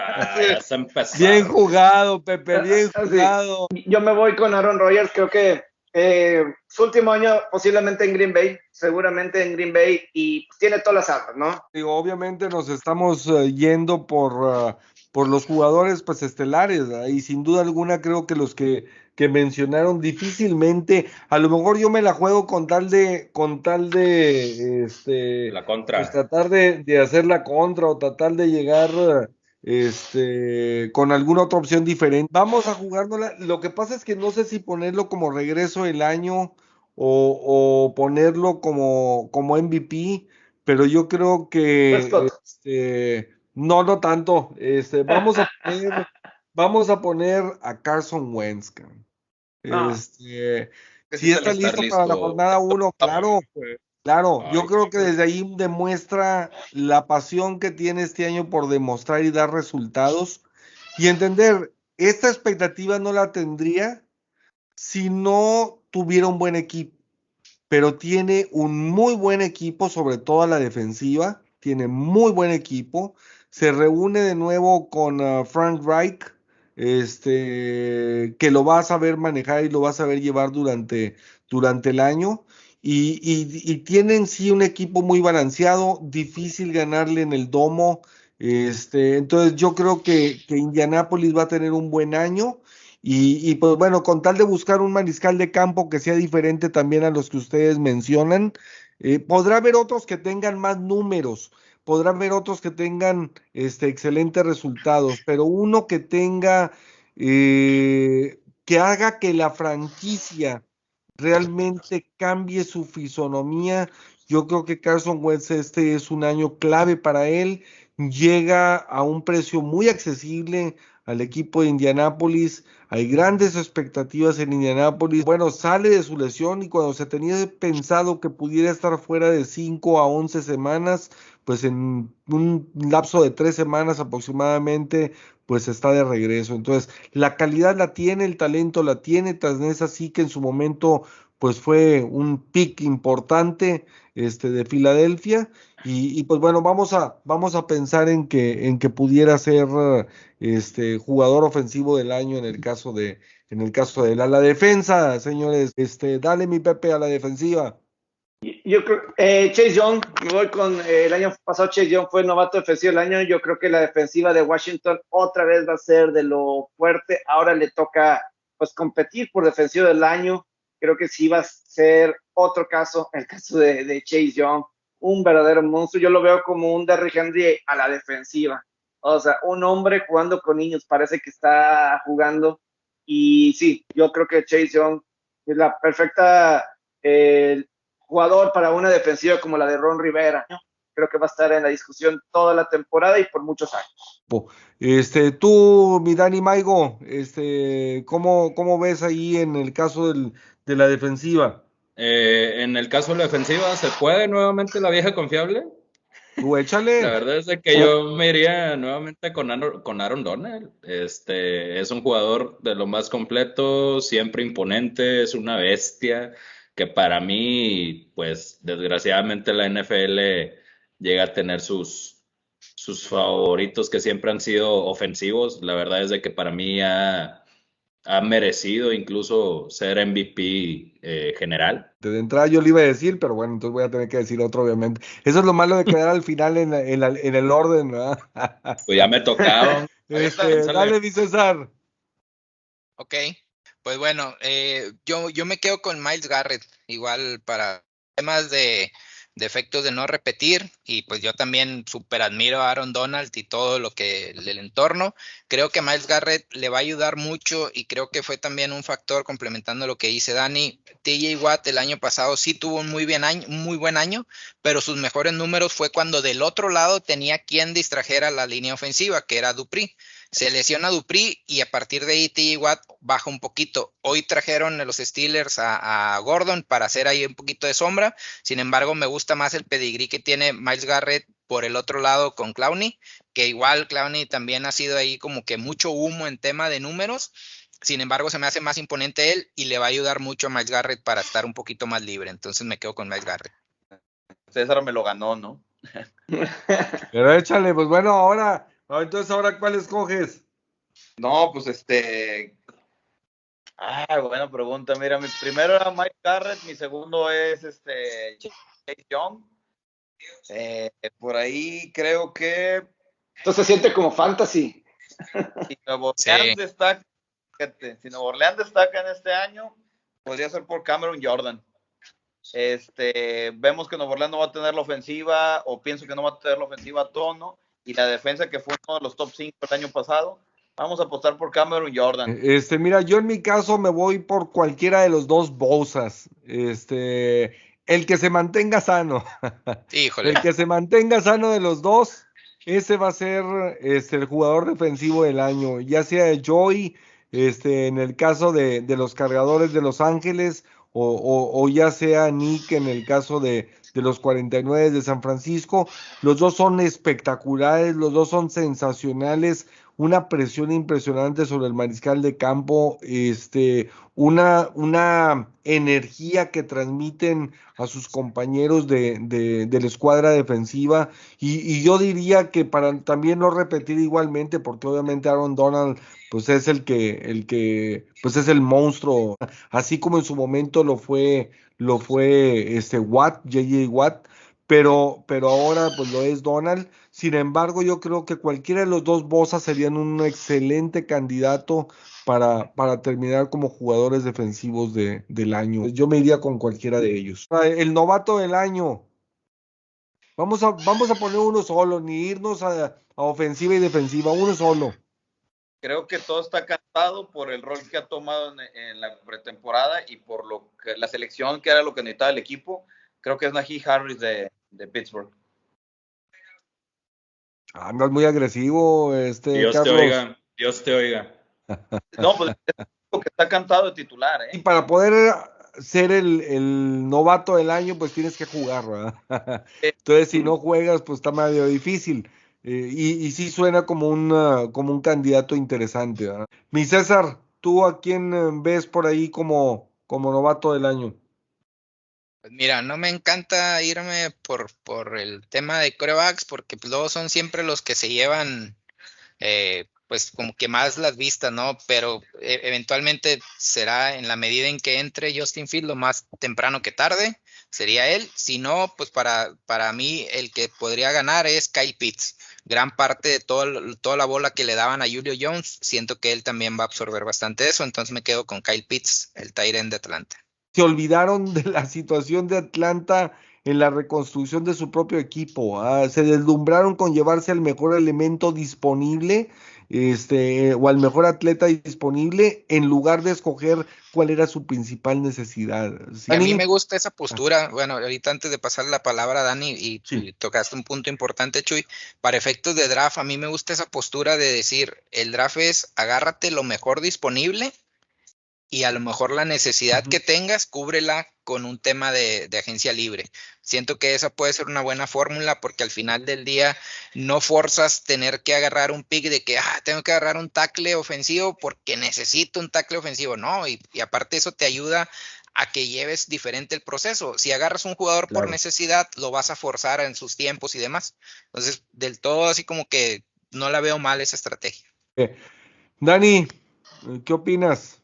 bien jugado, Pepe, bien jugado. Yo me voy con Aaron Rodgers, creo que eh, su último año posiblemente en Green Bay, seguramente en Green Bay, y tiene todas las armas, ¿no? Digo, obviamente nos estamos eh, yendo por, uh, por los jugadores pues estelares, y sin duda alguna creo que los que, que mencionaron difícilmente, a lo mejor yo me la juego con tal de, con tal de, este, la contra. Pues, tratar de, de hacer la contra o tratar de llegar... Uh, este, con alguna otra opción diferente. Vamos a jugárnosla. Lo que pasa es que no sé si ponerlo como regreso el año o, ponerlo como, como MVP, pero yo creo que este, no, no tanto. Este, vamos a poner, vamos a poner a Carson Wentz. Ah. Este, si está listo, para la jornada 1, claro, pues, Claro, yo creo que desde ahí demuestra la pasión que tiene este año por demostrar y dar resultados y entender, esta expectativa no la tendría si no tuviera un buen equipo, pero tiene un muy buen equipo, sobre todo a la defensiva, tiene muy buen equipo, se reúne de nuevo con uh, Frank Reich, este, que lo va a saber manejar y lo va a saber llevar durante, durante el año y, y, tienen sí un equipo muy balanceado, difícil ganarle en el domo. Este, entonces yo creo que, que Indianápolis va a tener un buen año. Y, pues bueno, con tal de buscar un mariscal de campo que sea diferente también a los que ustedes mencionan, eh, podrá haber otros que tengan más números, podrá haber otros que tengan este, excelentes resultados, pero uno que tenga, eh, que haga que la franquicia realmente cambie su fisonomía. Yo creo que Carson Wentz este es un año clave para él. Llega a un precio muy accesible al equipo de Indianápolis. Hay grandes expectativas en Indianápolis. Bueno, sale de su lesión y cuando se tenía pensado que pudiera estar fuera de 5 a 11 semanas, pues en un lapso de 3 semanas aproximadamente, pues está de regreso. Entonces, la calidad la tiene, el talento la tiene. Tasnés así que en su momento, pues fue un pick importante este, de Filadelfia. Y, pues bueno, vamos a, vamos a pensar en que, en que pudiera ser este jugador ofensivo del año en el caso de, en el caso de la, la defensa, señores. Este, dale mi Pepe a la defensiva. Yo creo, eh, Chase Young, me voy con eh, el año pasado, Chase Young fue novato defensivo del año. Yo creo que la defensiva de Washington otra vez va a ser de lo fuerte. Ahora le toca pues competir por defensivo del año. Creo que sí va a ser otro caso, el caso de, Chase Young, un verdadero monstruo. Yo lo veo como un Derrick Henry a la defensiva. O sea, un hombre jugando con niños, parece que está jugando. Y sí, yo creo que Chase Young es la perfecta eh, jugador para una defensiva como la de Ron Rivera. Creo que va a estar en la discusión toda la temporada y por muchos años. Este, tú, mi Dani Maigo, este, ¿cómo, ¿cómo ves ahí en el caso del, de la defensiva? Eh, en el caso de la defensiva, ¿se puede nuevamente la vieja confiable? Tú échale. La verdad es que yo me iría nuevamente con Aaron, con Aaron Donald. Este, es un jugador de lo más completo, siempre imponente, es una bestia que para mí, pues desgraciadamente la NFL llega a tener sus, sus favoritos que siempre han sido ofensivos. La verdad es de que para mí ha, ha merecido incluso ser MVP eh, general. De entrada yo le iba a decir, pero bueno, entonces voy a tener que decir otro, obviamente. Eso es lo malo de quedar al final en, en, el orden, ¿verdad? pues ya me tocaba. Este, dale, mi César. Ok, pues bueno, eh, yo, yo me quedo con Miles Garrett, igual para temas de, efectos de no repetir y pues yo también súper admiro a Aaron Donald y todo lo que el entorno. Creo que Miles Garrett le va a ayudar mucho y creo que fue también un factor complementando lo que dice Dani. TJ Watt el año pasado sí tuvo un muy, bien año, muy buen año, pero sus mejores números fue cuando del otro lado tenía quien distrajera la línea ofensiva, que era Dupri se lesiona Dupri y a partir de ahí T. Watt baja un poquito. Hoy trajeron los Steelers a, Gordon para hacer ahí un poquito de sombra. Sin embargo, me gusta más el pedigrí que tiene Miles Garrett por el otro lado con Clowney, que igual Clowney también ha sido ahí como que mucho humo en tema de números. Sin embargo, se me hace más imponente él y le va a ayudar mucho a Miles Garrett para estar un poquito más libre. Entonces me quedo con Miles Garrett. César me lo ganó, ¿no? Pero échale, pues bueno, ahora entonces, ¿ahora cuál escoges? No, pues este. Ah, buena pregunta. Mira, mi primero era Mike Garrett, mi segundo es este Chase Young. Eh, por ahí creo que. Entonces se siente como fantasy. Si Nuevo Orleans destaca, si Nuevo Orleans destaca en este año, podría ser por Cameron Jordan. Este, vemos que Nuevo Orleans no va a tener la ofensiva, o pienso que no va a tener la ofensiva a tono y la defensa que fue uno de los top 5 el año pasado. Vamos a apostar por Cameron Jordan. Este, mira, yo en mi caso me voy por cualquiera de los dos Bosas. Este, el que se mantenga sano. Híjole. El que se mantenga sano de los dos, ese va a ser este, el jugador defensivo del año. Ya sea Joy, este, en el caso de, de los cargadores de Los Ángeles, o, o, ya sea Nick en el caso de, de los 49 de San Francisco. Los dos son espectaculares, los dos son sensacionales, una presión impresionante sobre el mariscal de campo, este, una, una energía que transmiten a sus compañeros de, de, la escuadra defensiva. Y, y, yo diría que para también no repetir igualmente, porque obviamente Aaron Donald pues es el que, el que, pues es el monstruo, así como en su momento lo fue, lo fue este Watt, JJ Watt, pero, pero ahora pues lo es Donald. Sin embargo, yo creo que cualquiera de los dos Bosa serían un excelente candidato para, para terminar como jugadores defensivos de, del año. Yo me iría con cualquiera de ellos. Ah, el novato del año. Vamos a, vamos a poner uno solo, ni irnos a, a ofensiva y defensiva, uno solo. Creo que todo está cantado por el rol que ha tomado en, en, la pretemporada y por lo que la selección, que era lo que necesitaba el equipo. Creo que es Najee Harris de, de Pittsburgh. Andas muy agresivo, este. Dios Carlos. te oiga, Dios te oiga. No, pues es que está cantado de titular, Y ¿eh? para poder ser el, el novato del año, pues tienes que jugar, ¿verdad? Entonces, si no juegas, pues está medio difícil. Eh, y, y sí suena como, una, como un candidato interesante, ¿verdad? Mi César, ¿tú a quién eh, ves por ahí como, como novato del año? Pues mira, no me encanta irme por, por el tema de corebacks porque pues, luego son siempre los que se llevan eh, pues como que más las vistas, ¿no? Pero eh, eventualmente será en la medida en que entre Justin Field lo más temprano que tarde, sería él. Si no, pues para, para mí el que podría ganar es Kyle Pitts. Gran parte de todo, toda la bola que le daban a Julio Jones, siento que él también va a absorber bastante eso, entonces me quedo con Kyle Pitts, el Tyrant de Atlanta se olvidaron de la situación de Atlanta en la reconstrucción de su propio equipo. ¿ah? Se deslumbraron con llevarse al mejor elemento disponible este, o al mejor atleta disponible en lugar de escoger cuál era su principal necesidad. A mí me gusta esa postura. Bueno, ahorita antes de pasar la palabra a Dani, y, sí. y, tocaste un punto importante, Chuy, para efectos de draft, a mí me gusta esa postura de decir, el draft es agárrate lo mejor disponible y a lo mejor la necesidad uh -huh. que tengas, cúbrela con un tema de, de, agencia libre. Siento que esa puede ser una buena fórmula porque al final del día no forzas tener que agarrar un pick de que ah, tengo que agarrar un tackle ofensivo porque necesito un tackle ofensivo. No, y, y aparte eso te ayuda a que lleves diferente el proceso. Si agarras un jugador claro. por necesidad, lo vas a forzar en sus tiempos y demás. Entonces, del todo así como que no la veo mal esa estrategia. Eh, Dani, ¿qué opinas?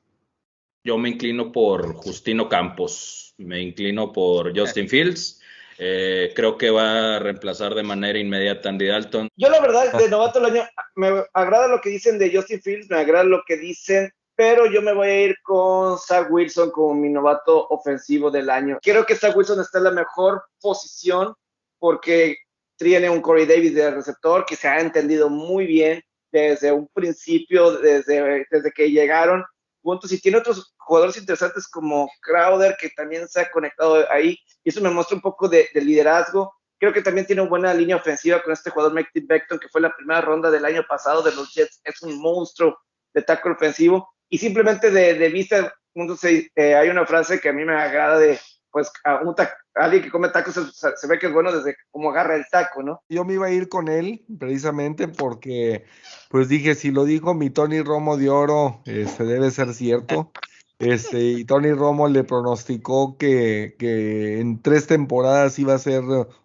Yo me inclino por Justino Campos, me inclino por Justin Fields. Eh, creo que va a reemplazar de manera inmediata a Andy Dalton. Yo la verdad, de novato del año, me agrada lo que dicen de Justin Fields, me agrada lo que dicen, pero yo me voy a ir con Zach Wilson como mi novato ofensivo del año. Creo que Zach Wilson está en la mejor posición porque tiene un Corey Davis de receptor que se ha entendido muy bien desde un principio, desde, desde que llegaron puntos y tiene otros jugadores interesantes como Crowder que también se ha conectado ahí y eso me muestra un poco de, de liderazgo. Creo que también tiene una buena línea ofensiva con este jugador Mike Beckton que fue la primera ronda del año pasado de los Jets. Es un monstruo de tackle ofensivo y simplemente de, de vista, eh, hay una frase que a mí me agrada de pues a, un alguien que come tacos se, ve que es bueno desde cómo agarra el taco, ¿no? Yo me iba a ir con él precisamente porque, pues dije, si lo dijo mi Tony Romo de Oro, este debe ser cierto. Este, y Tony Romo le pronosticó que, que en tres temporadas iba a ser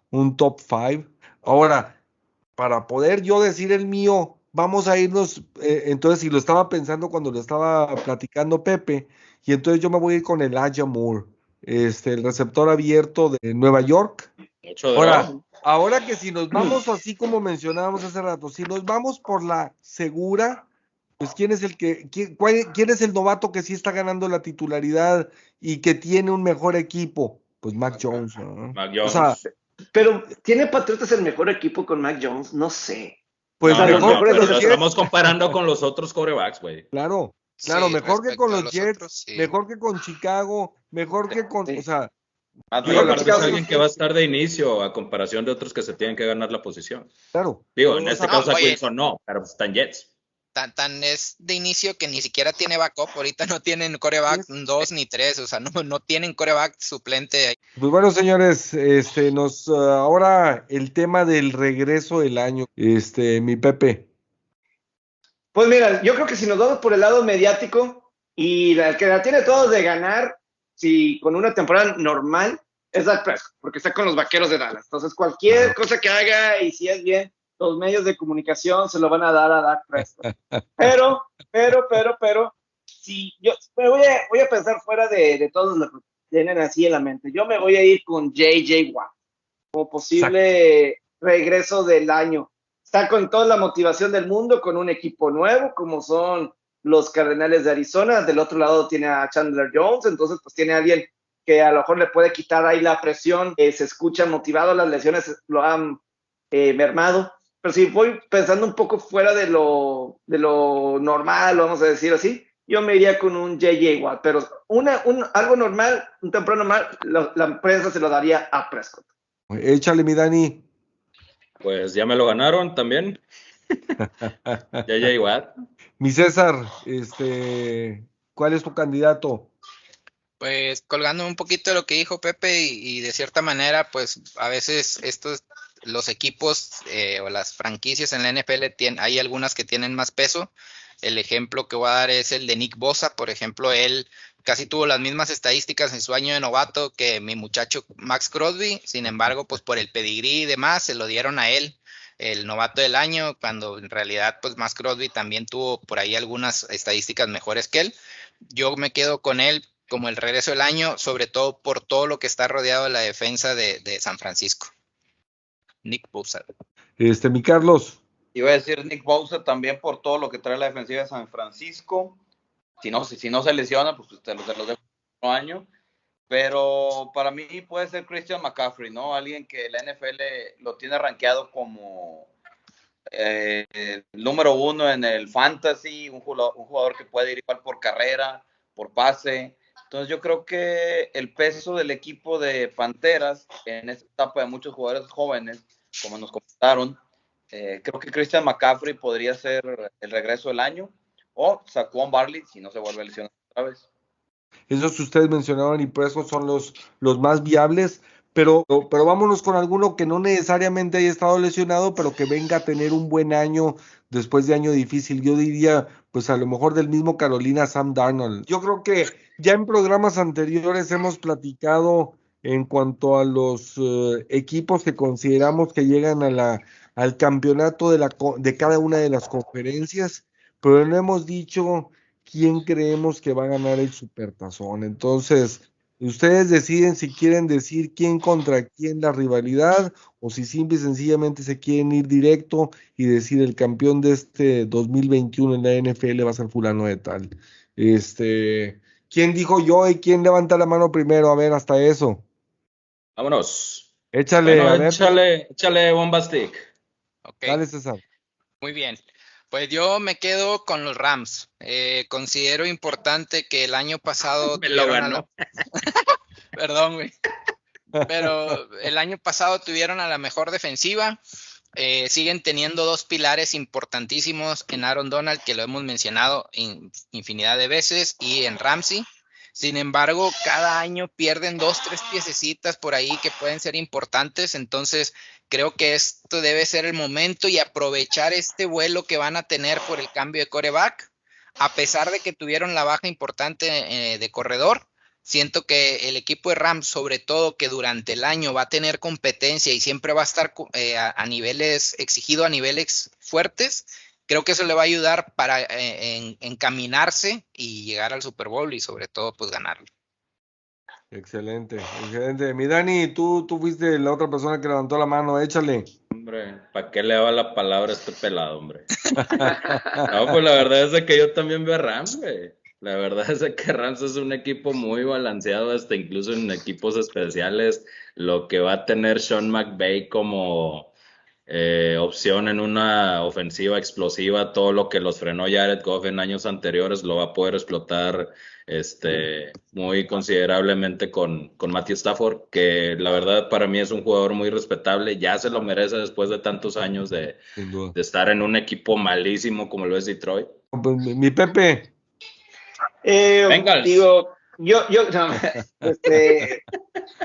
un top five. Ahora, para poder yo decir el mío, vamos a irnos, eh, entonces, si lo estaba pensando cuando lo estaba platicando Pepe, y entonces yo me voy a ir con el Moore este, el receptor abierto de Nueva York. Ahora, ahora que si nos vamos así como mencionábamos hace rato, si nos vamos por la segura, pues quién es el que, quién, cuál, quién es el novato que sí está ganando la titularidad y que tiene un mejor equipo, pues Mac Jones. ¿no? Mac Jones. O sea, pero tiene Patriotas el mejor equipo con Mac Jones, no sé. Pues no, mejor, no, pero lo estamos comparando con los otros corebacks, güey. Claro, Claro, sí, mejor que con los, los Jets, otros, sí. mejor que con Chicago, mejor que con, sí. o sea, Digo, es alguien que va a estar de inicio a comparación de otros que se tienen que ganar la posición. Claro. Digo, en este no, caso a Wilson no, pero están Jets. Tan, tan, es de inicio que ni siquiera tiene backup, ahorita no tienen coreback dos ni tres, o sea, no, no tienen coreback suplente. Ahí. Pues bueno, señores, este, nos, uh, ahora el tema del regreso del año, este, mi Pepe. Pues mira, yo creo que si nos vamos por el lado mediático y la que la tiene todos de ganar, si con una temporada normal, es Dak Prescott, porque está con los vaqueros de Dallas. Entonces, cualquier cosa que haga y si es bien, los medios de comunicación se lo van a dar a Dak Prescott. Pero, pero, pero, pero, si yo me voy a, voy a pensar fuera de, de todos los que tienen así en la mente, yo me voy a ir con JJ Watt. como posible regreso del año. Está con toda la motivación del mundo, con un equipo nuevo, como son los Cardenales de Arizona. Del otro lado tiene a Chandler Jones, entonces pues tiene alguien que a lo mejor le puede quitar ahí la presión, eh, se escucha motivado, las lesiones lo han eh, mermado. Pero si voy pensando un poco fuera de lo, normal, vamos a decir así, yo me iría con un JJ Watt, pero una, un, algo normal, un temprano normal, la prensa se lo daría a Prescott. Échale, mi Dani. Pues ya me lo ganaron también. JJ Watt. Mi César, este, ¿cuál es tu candidato? Pues colgando un poquito de lo que dijo Pepe y, y de cierta manera, pues a veces estos los equipos eh, o las franquicias en la NFL tienen, hay algunas que tienen más peso. El ejemplo que voy a dar es el de Nick Bosa, por ejemplo, él casi tuvo las mismas estadísticas en su año de novato que mi muchacho Max Crosby, sin embargo, pues por el pedigrí y demás se lo dieron a él el novato del año, cuando en realidad pues Max Crosby también tuvo por ahí algunas estadísticas mejores que él. Yo me quedo con él como el regreso del año, sobre todo por todo lo que está rodeado de la defensa de, de San Francisco. Nick Bosa. Este, mi Carlos. Iba a decir Nick Bosa también por todo lo que trae la defensiva de San Francisco. Si no, si, si no se lesiona, pues te lo, te lo dejo un año. Pero para mí puede ser Christian McCaffrey, ¿no? Alguien que la NFL lo tiene rankeado como eh, el número uno en el fantasy, un jugador, un jugador que puede ir igual por carrera, por pase. Entonces yo creo que el peso del equipo de Panteras en esta etapa de muchos jugadores jóvenes, como nos comentaron, eh, creo que Christian McCaffrey podría ser el regreso del año o Saquon Barley si no se vuelve a lesionar otra vez. Esos que ustedes mencionaban y por eso son los, los más viables, pero, pero vámonos con alguno que no necesariamente haya estado lesionado, pero que venga a tener un buen año después de año difícil. Yo diría, pues a lo mejor del mismo Carolina Sam Darnold. Yo creo que ya en programas anteriores hemos platicado en cuanto a los uh, equipos que consideramos que llegan la, al campeonato de, la, de cada una de las conferencias, pero no hemos dicho quién creemos que va a ganar el Supertazón. Entonces, ustedes deciden si quieren decir quién contra quién la rivalidad o si simple y sencillamente se quieren ir directo y decir el campeón de este 2021 en la NFL va a ser fulano de tal. Este, ¿quién dijo yo y quién levanta la mano primero? A ver, hasta eso. Vámonos. Échale, Bueno, a ver. échale, échale Bombastic. Ok, Dale, César. muy bien. Pues yo me quedo con los Rams. Eh, considero importante que el año pasado Me lo ganó. Perdón, güey. Pero el año pasado tuvieron a la mejor defensiva. Eh, siguen teniendo dos pilares importantísimos en Aaron Donald, que lo hemos mencionado in- infinidad de veces, y en Ramsey. Sin embargo, cada año pierden dos, tres piececitas por ahí que pueden ser importantes. Entonces, creo que esto debe ser el momento y aprovechar este vuelo que van a tener por el cambio de coreback. A pesar de que tuvieron la baja importante eh, de corredor, siento que el equipo de Rams, sobre todo que durante el año va a tener competencia y siempre va a estar eh, a, a, niveles, exigido a niveles fuertes, creo que eso le va a ayudar para eh, en, encaminarse y llegar al Super Bowl y sobre todo pues ganarlo. Excelente, excelente. Mi Dani, tú, tú fuiste la otra persona que levantó la mano, échale. Hombre, ¿para qué le daba la palabra a este pelado, hombre? no, pues la verdad es de que yo también veo a Rams, güey. La verdad es de que Rams es un equipo muy balanceado, hasta incluso en equipos especiales. Lo que va a tener Sean McVay como eh, opción en una ofensiva explosiva, todo lo que los frenó Jared Goff en años anteriores, lo va a poder explotar este, muy considerablemente con, con Matthew Stafford, que la verdad para mí es un jugador muy respetable, ya se lo merece después de tantos años de, de estar en un equipo malísimo como lo es Detroit. Pues, mi Pepe. Eh, digo, yo, yo, no, este,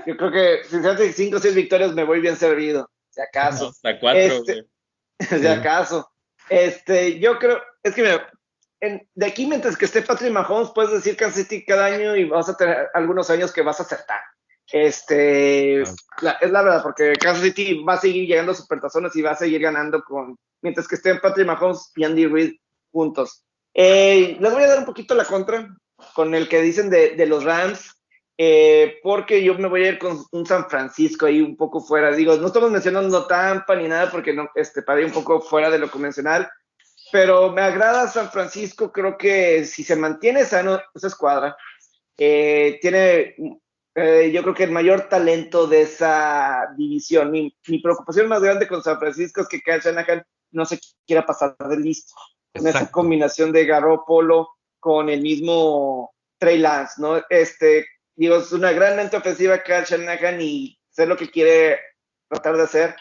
yo creo que si se hace 5 o 6 victorias me voy bien servido, si acaso. Hasta 4, este, si acaso. Este, yo creo, es que mira, en, de aquí mientras que esté Patrick Mahomes, puedes decir Kansas City cada año y vas a tener algunos años que vas a acertar. Este, la, es la verdad, porque Kansas City va a seguir llegando a supertazones y va a seguir ganando con, mientras que estén Patrick Mahomes y Andy Reid juntos. Eh, les voy a dar un poquito la contra con el que dicen de, de los Rams. Eh, porque yo me voy a ir con un San Francisco ahí un poco fuera. Digo, no estamos mencionando Tampa ni nada porque no, este, para ir un poco fuera de lo convencional, pero me agrada San Francisco. Creo que si se mantiene sano esa escuadra, eh, tiene, eh, yo creo que el mayor talento de esa división. Mi, mi, preocupación más grande con San Francisco es que Kyle Shanahan no se quiera pasar de listo. En esa combinación de Garoppolo con el mismo Trey Lance, ¿no? Este, digo, es una gran mente ofensiva Kyle Shanahan y sé lo que quiere tratar de hacer,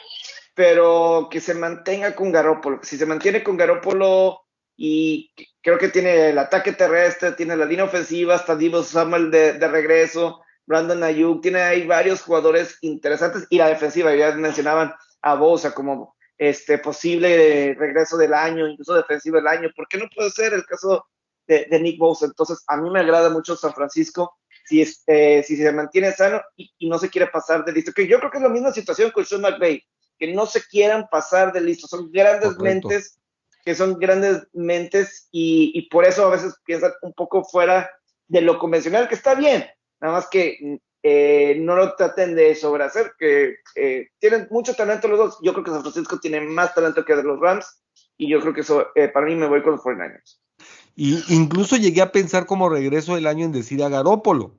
pero que se mantenga con Garópolo. Si se mantiene con Garópolo y creo que tiene el ataque terrestre, tiene la línea ofensiva, hasta Divo Samuel de, de regreso, Brandon Ayuk, tiene ahí varios jugadores interesantes y la defensiva, ya mencionaban a Bosa como este posible regreso del año, incluso defensivo del año. ¿Por qué no puede ser el caso de, de Nick Bosa? Entonces, a mí me agrada mucho San Francisco si, eh, si se mantiene sano y, no se quiere pasar de listo. Que yo creo que es la misma situación con Sean McVay, que no se quieran pasar de listo. Son grandes mentes, que son grandes mentes y, por eso a veces piensan un poco fuera de lo convencional, que está bien, nada más que eh, no lo traten de sobrehacer, que eh, tienen mucho talento los dos. Yo creo que San Francisco tiene más talento que los Rams y yo creo que eso, para mí me voy con los 49ers. Y incluso llegué a pensar como regreso del año en decir a Garópolo,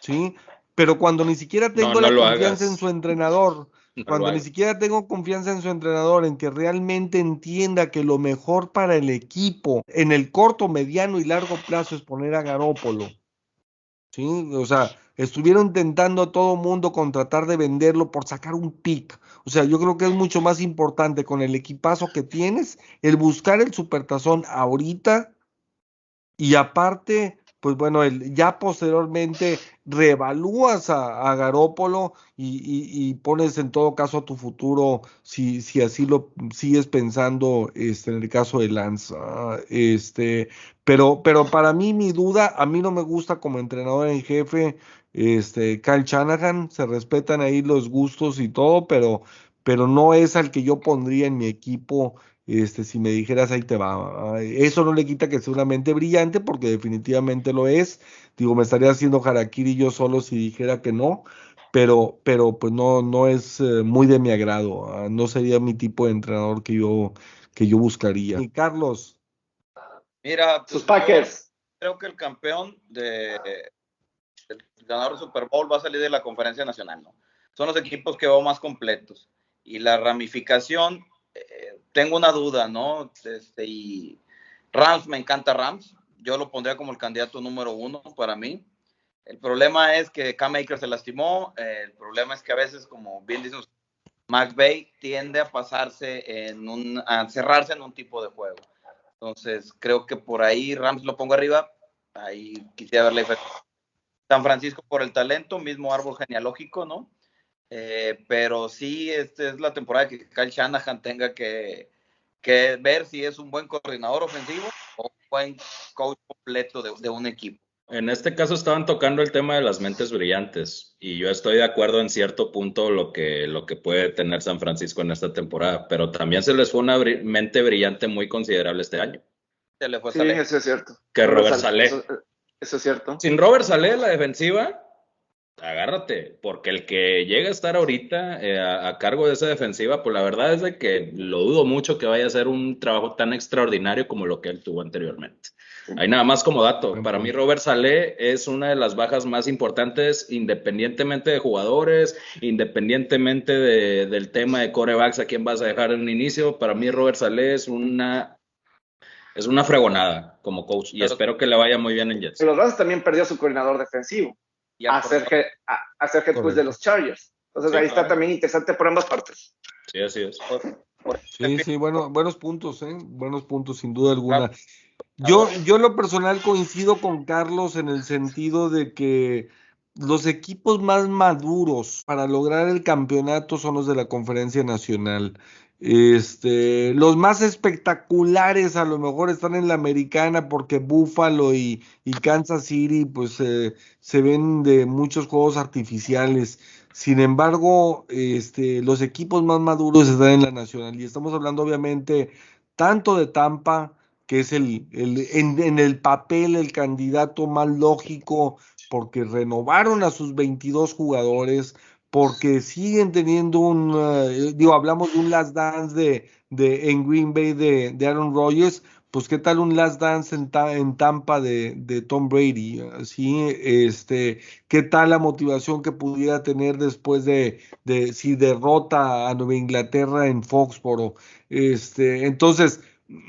¿sí? Pero cuando ni siquiera tengo la confianza en su entrenador, cuando ni siquiera tengo confianza en su entrenador, en que realmente entienda que lo mejor para el equipo en el corto, mediano y largo plazo es poner a Garópolo, ¿sí? O sea, estuvieron intentando a todo mundo con tratar de venderlo por sacar un pick. O sea, yo creo que es mucho más importante con el equipazo que tienes el buscar el supertazón ahorita y aparte, pues bueno, el, ya posteriormente reevalúas a, Garópolo y, pones en todo caso a tu futuro, si, si así lo sigues pensando este, en el caso de Lance. este, pero, pero para mí, mi duda, a mí no me gusta como entrenador en jefe, este, Kyle Shanahan, se respetan ahí los gustos y todo, pero, pero no es al que yo pondría en mi equipo este, si me dijeras ahí te va. Eso no le quita que sea una mente brillante, porque definitivamente lo es. Digo, me estaría haciendo harakiri yo solo si dijera que no, pero, pero pues no, no es eh, muy de mi agrado. Ah, no sería mi tipo de entrenador que yo, que yo buscaría. Y Carlos. Mira, sus Packers. Creo que el campeón de el ganador del Super Bowl va a salir de la conferencia nacional, ¿no? Son los equipos que van más completos. Y la ramificación tengo una duda, ¿no? Este, y Rams, me encanta Rams. Yo lo pondría como el candidato número uno para mí. El problema es que Cam Maker se lastimó. El problema es que a veces, como bien dicen, McVay tiende a pasarse en un, a cerrarse en un tipo de juego. Entonces, creo que por ahí Rams lo pongo arriba. Ahí quisiera verle San Francisco por el talento, mismo árbol genealógico, ¿no? Eh, pero sí, esta es la temporada que Kyle Shanahan tenga que, ver si es un buen coordinador ofensivo o un buen coach completo de, un equipo. En este caso estaban tocando el tema de las mentes brillantes y yo estoy de acuerdo en cierto punto lo que, lo que puede tener San Francisco en esta temporada, pero también se les fue una mente brillante muy considerable este año. Se le fue sí, eso es cierto. Que Robert Saleh. Eso, eso, es cierto. Sin Robert Saleh, la defensiva agárrate, porque el que llega a estar ahorita eh, a, cargo de esa defensiva, pues la verdad es de que lo dudo mucho que vaya a ser un trabajo tan extraordinario como lo que él tuvo anteriormente. Hay nada más como dato, para mí Robert Saleh es una de las bajas más importantes independientemente de jugadores, independientemente del tema de corebacks a quién vas a dejar en un inicio, para mí Robert Saleh es una es una fregonada como coach y espero que le vaya muy bien en Jets. Los Rams también perdió su coordinador defensivo a hacer, head coach de los Chargers. Entonces ahí está también interesante por ambas partes. Sí, así es. Sí, sí, bueno, buenos puntos, ¿eh? buenos puntos, sin duda alguna. Yo, yo en lo personal coincido con Carlos en el sentido de que los equipos más maduros para lograr el campeonato son los de la conferencia nacional. Este, los más espectaculares a lo mejor están en la americana porque Buffalo y, Kansas City pues eh, se ven de muchos juegos artificiales. Sin embargo, este, los equipos más maduros están en la nacional y estamos hablando obviamente tanto de Tampa, que es el, en, el papel el candidato más lógico porque renovaron a sus 22 jugadores, porque siguen teniendo un, eh, digo, hablamos de un last dance de, de en Green Bay de, de Aaron Rodgers, pues qué tal un last dance en, en Tampa de, de, Tom Brady, ¿sí? Este, qué tal la motivación que pudiera tener después de, de si derrota a Nueva Inglaterra en Foxboro, este, entonces,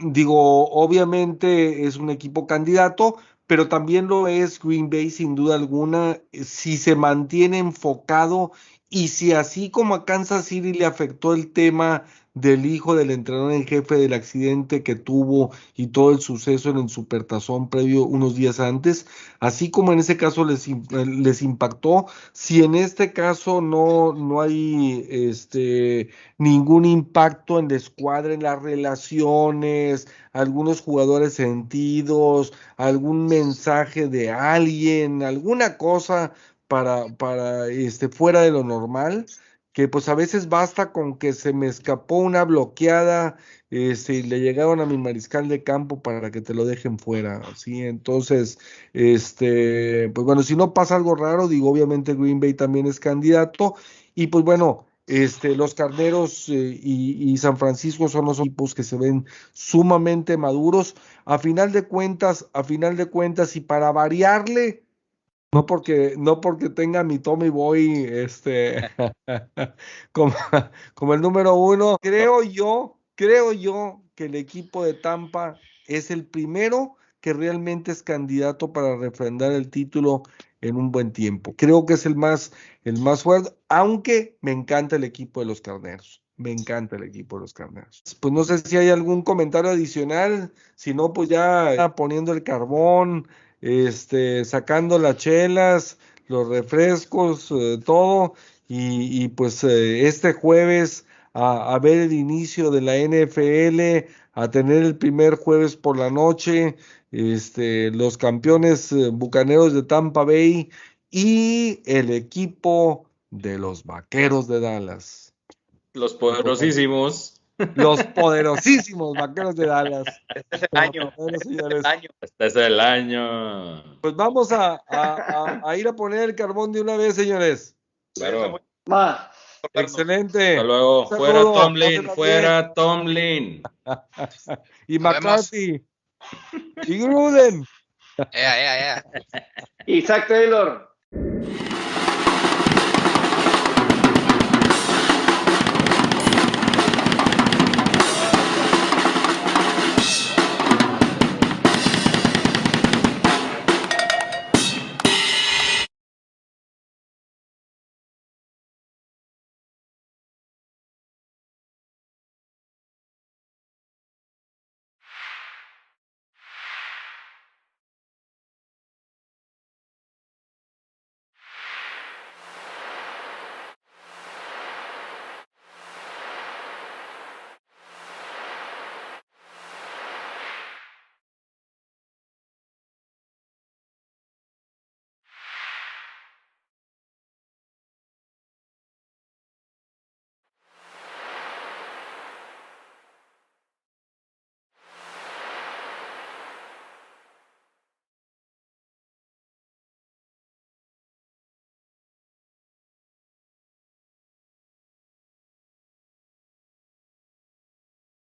digo, obviamente es un equipo candidato, pero también lo es Green Bay sin duda alguna, si se mantiene enfocado y si así como a Kansas City le afectó el tema del hijo del entrenador en jefe del accidente que tuvo y todo el suceso en el supertazón previo unos días antes, así como en ese caso les, les impactó, si en este caso no, no hay este, ningún impacto en la escuadra, en las relaciones, algunos jugadores sentidos, algún mensaje de alguien, alguna cosa para, para este, fuera de lo normal, que pues a veces basta con que se me escapó una bloqueada, este, y le llegaron a mi mariscal de campo para que te lo dejen fuera, ¿sí? Entonces, este, pues bueno, si no pasa algo raro, digo, obviamente Green Bay también es candidato, y pues bueno, este, los Carneros eh, y, y, San Francisco son los equipos que se ven sumamente maduros. A final de cuentas, a final de cuentas, y para variarle, no porque, no porque tenga mi Tommy Boy este, como, como el número uno. Creo yo, creo yo que el equipo de Tampa es el primero que realmente es candidato para refrendar el título en un buen tiempo. Creo que es el más, el más fuerte, aunque me encanta el equipo de los carneros. Me encanta el equipo de los carneros. Pues no sé si hay algún comentario adicional, si no, pues ya poniendo el carbón, este, sacando las chelas, los refrescos, eh, todo, y, pues eh, este jueves a, ver el inicio de la NFL, a tener el primer jueves por la noche, este, los campeones eh, bucaneros de Tampa Bay y el equipo de los vaqueros de Dallas. Los poderosísimos. Los poderosísimos vaqueros de Dallas. Este es el año. Este es el año. Este es el año. Pues vamos a, a, a, ir a poner el carbón de una vez, señores. Claro. Excelente. Hasta luego. Fuera Tomlin, fuera Tomlin. y McCarthy. y Gruden. Yeah, yeah, yeah. Isaac Taylor.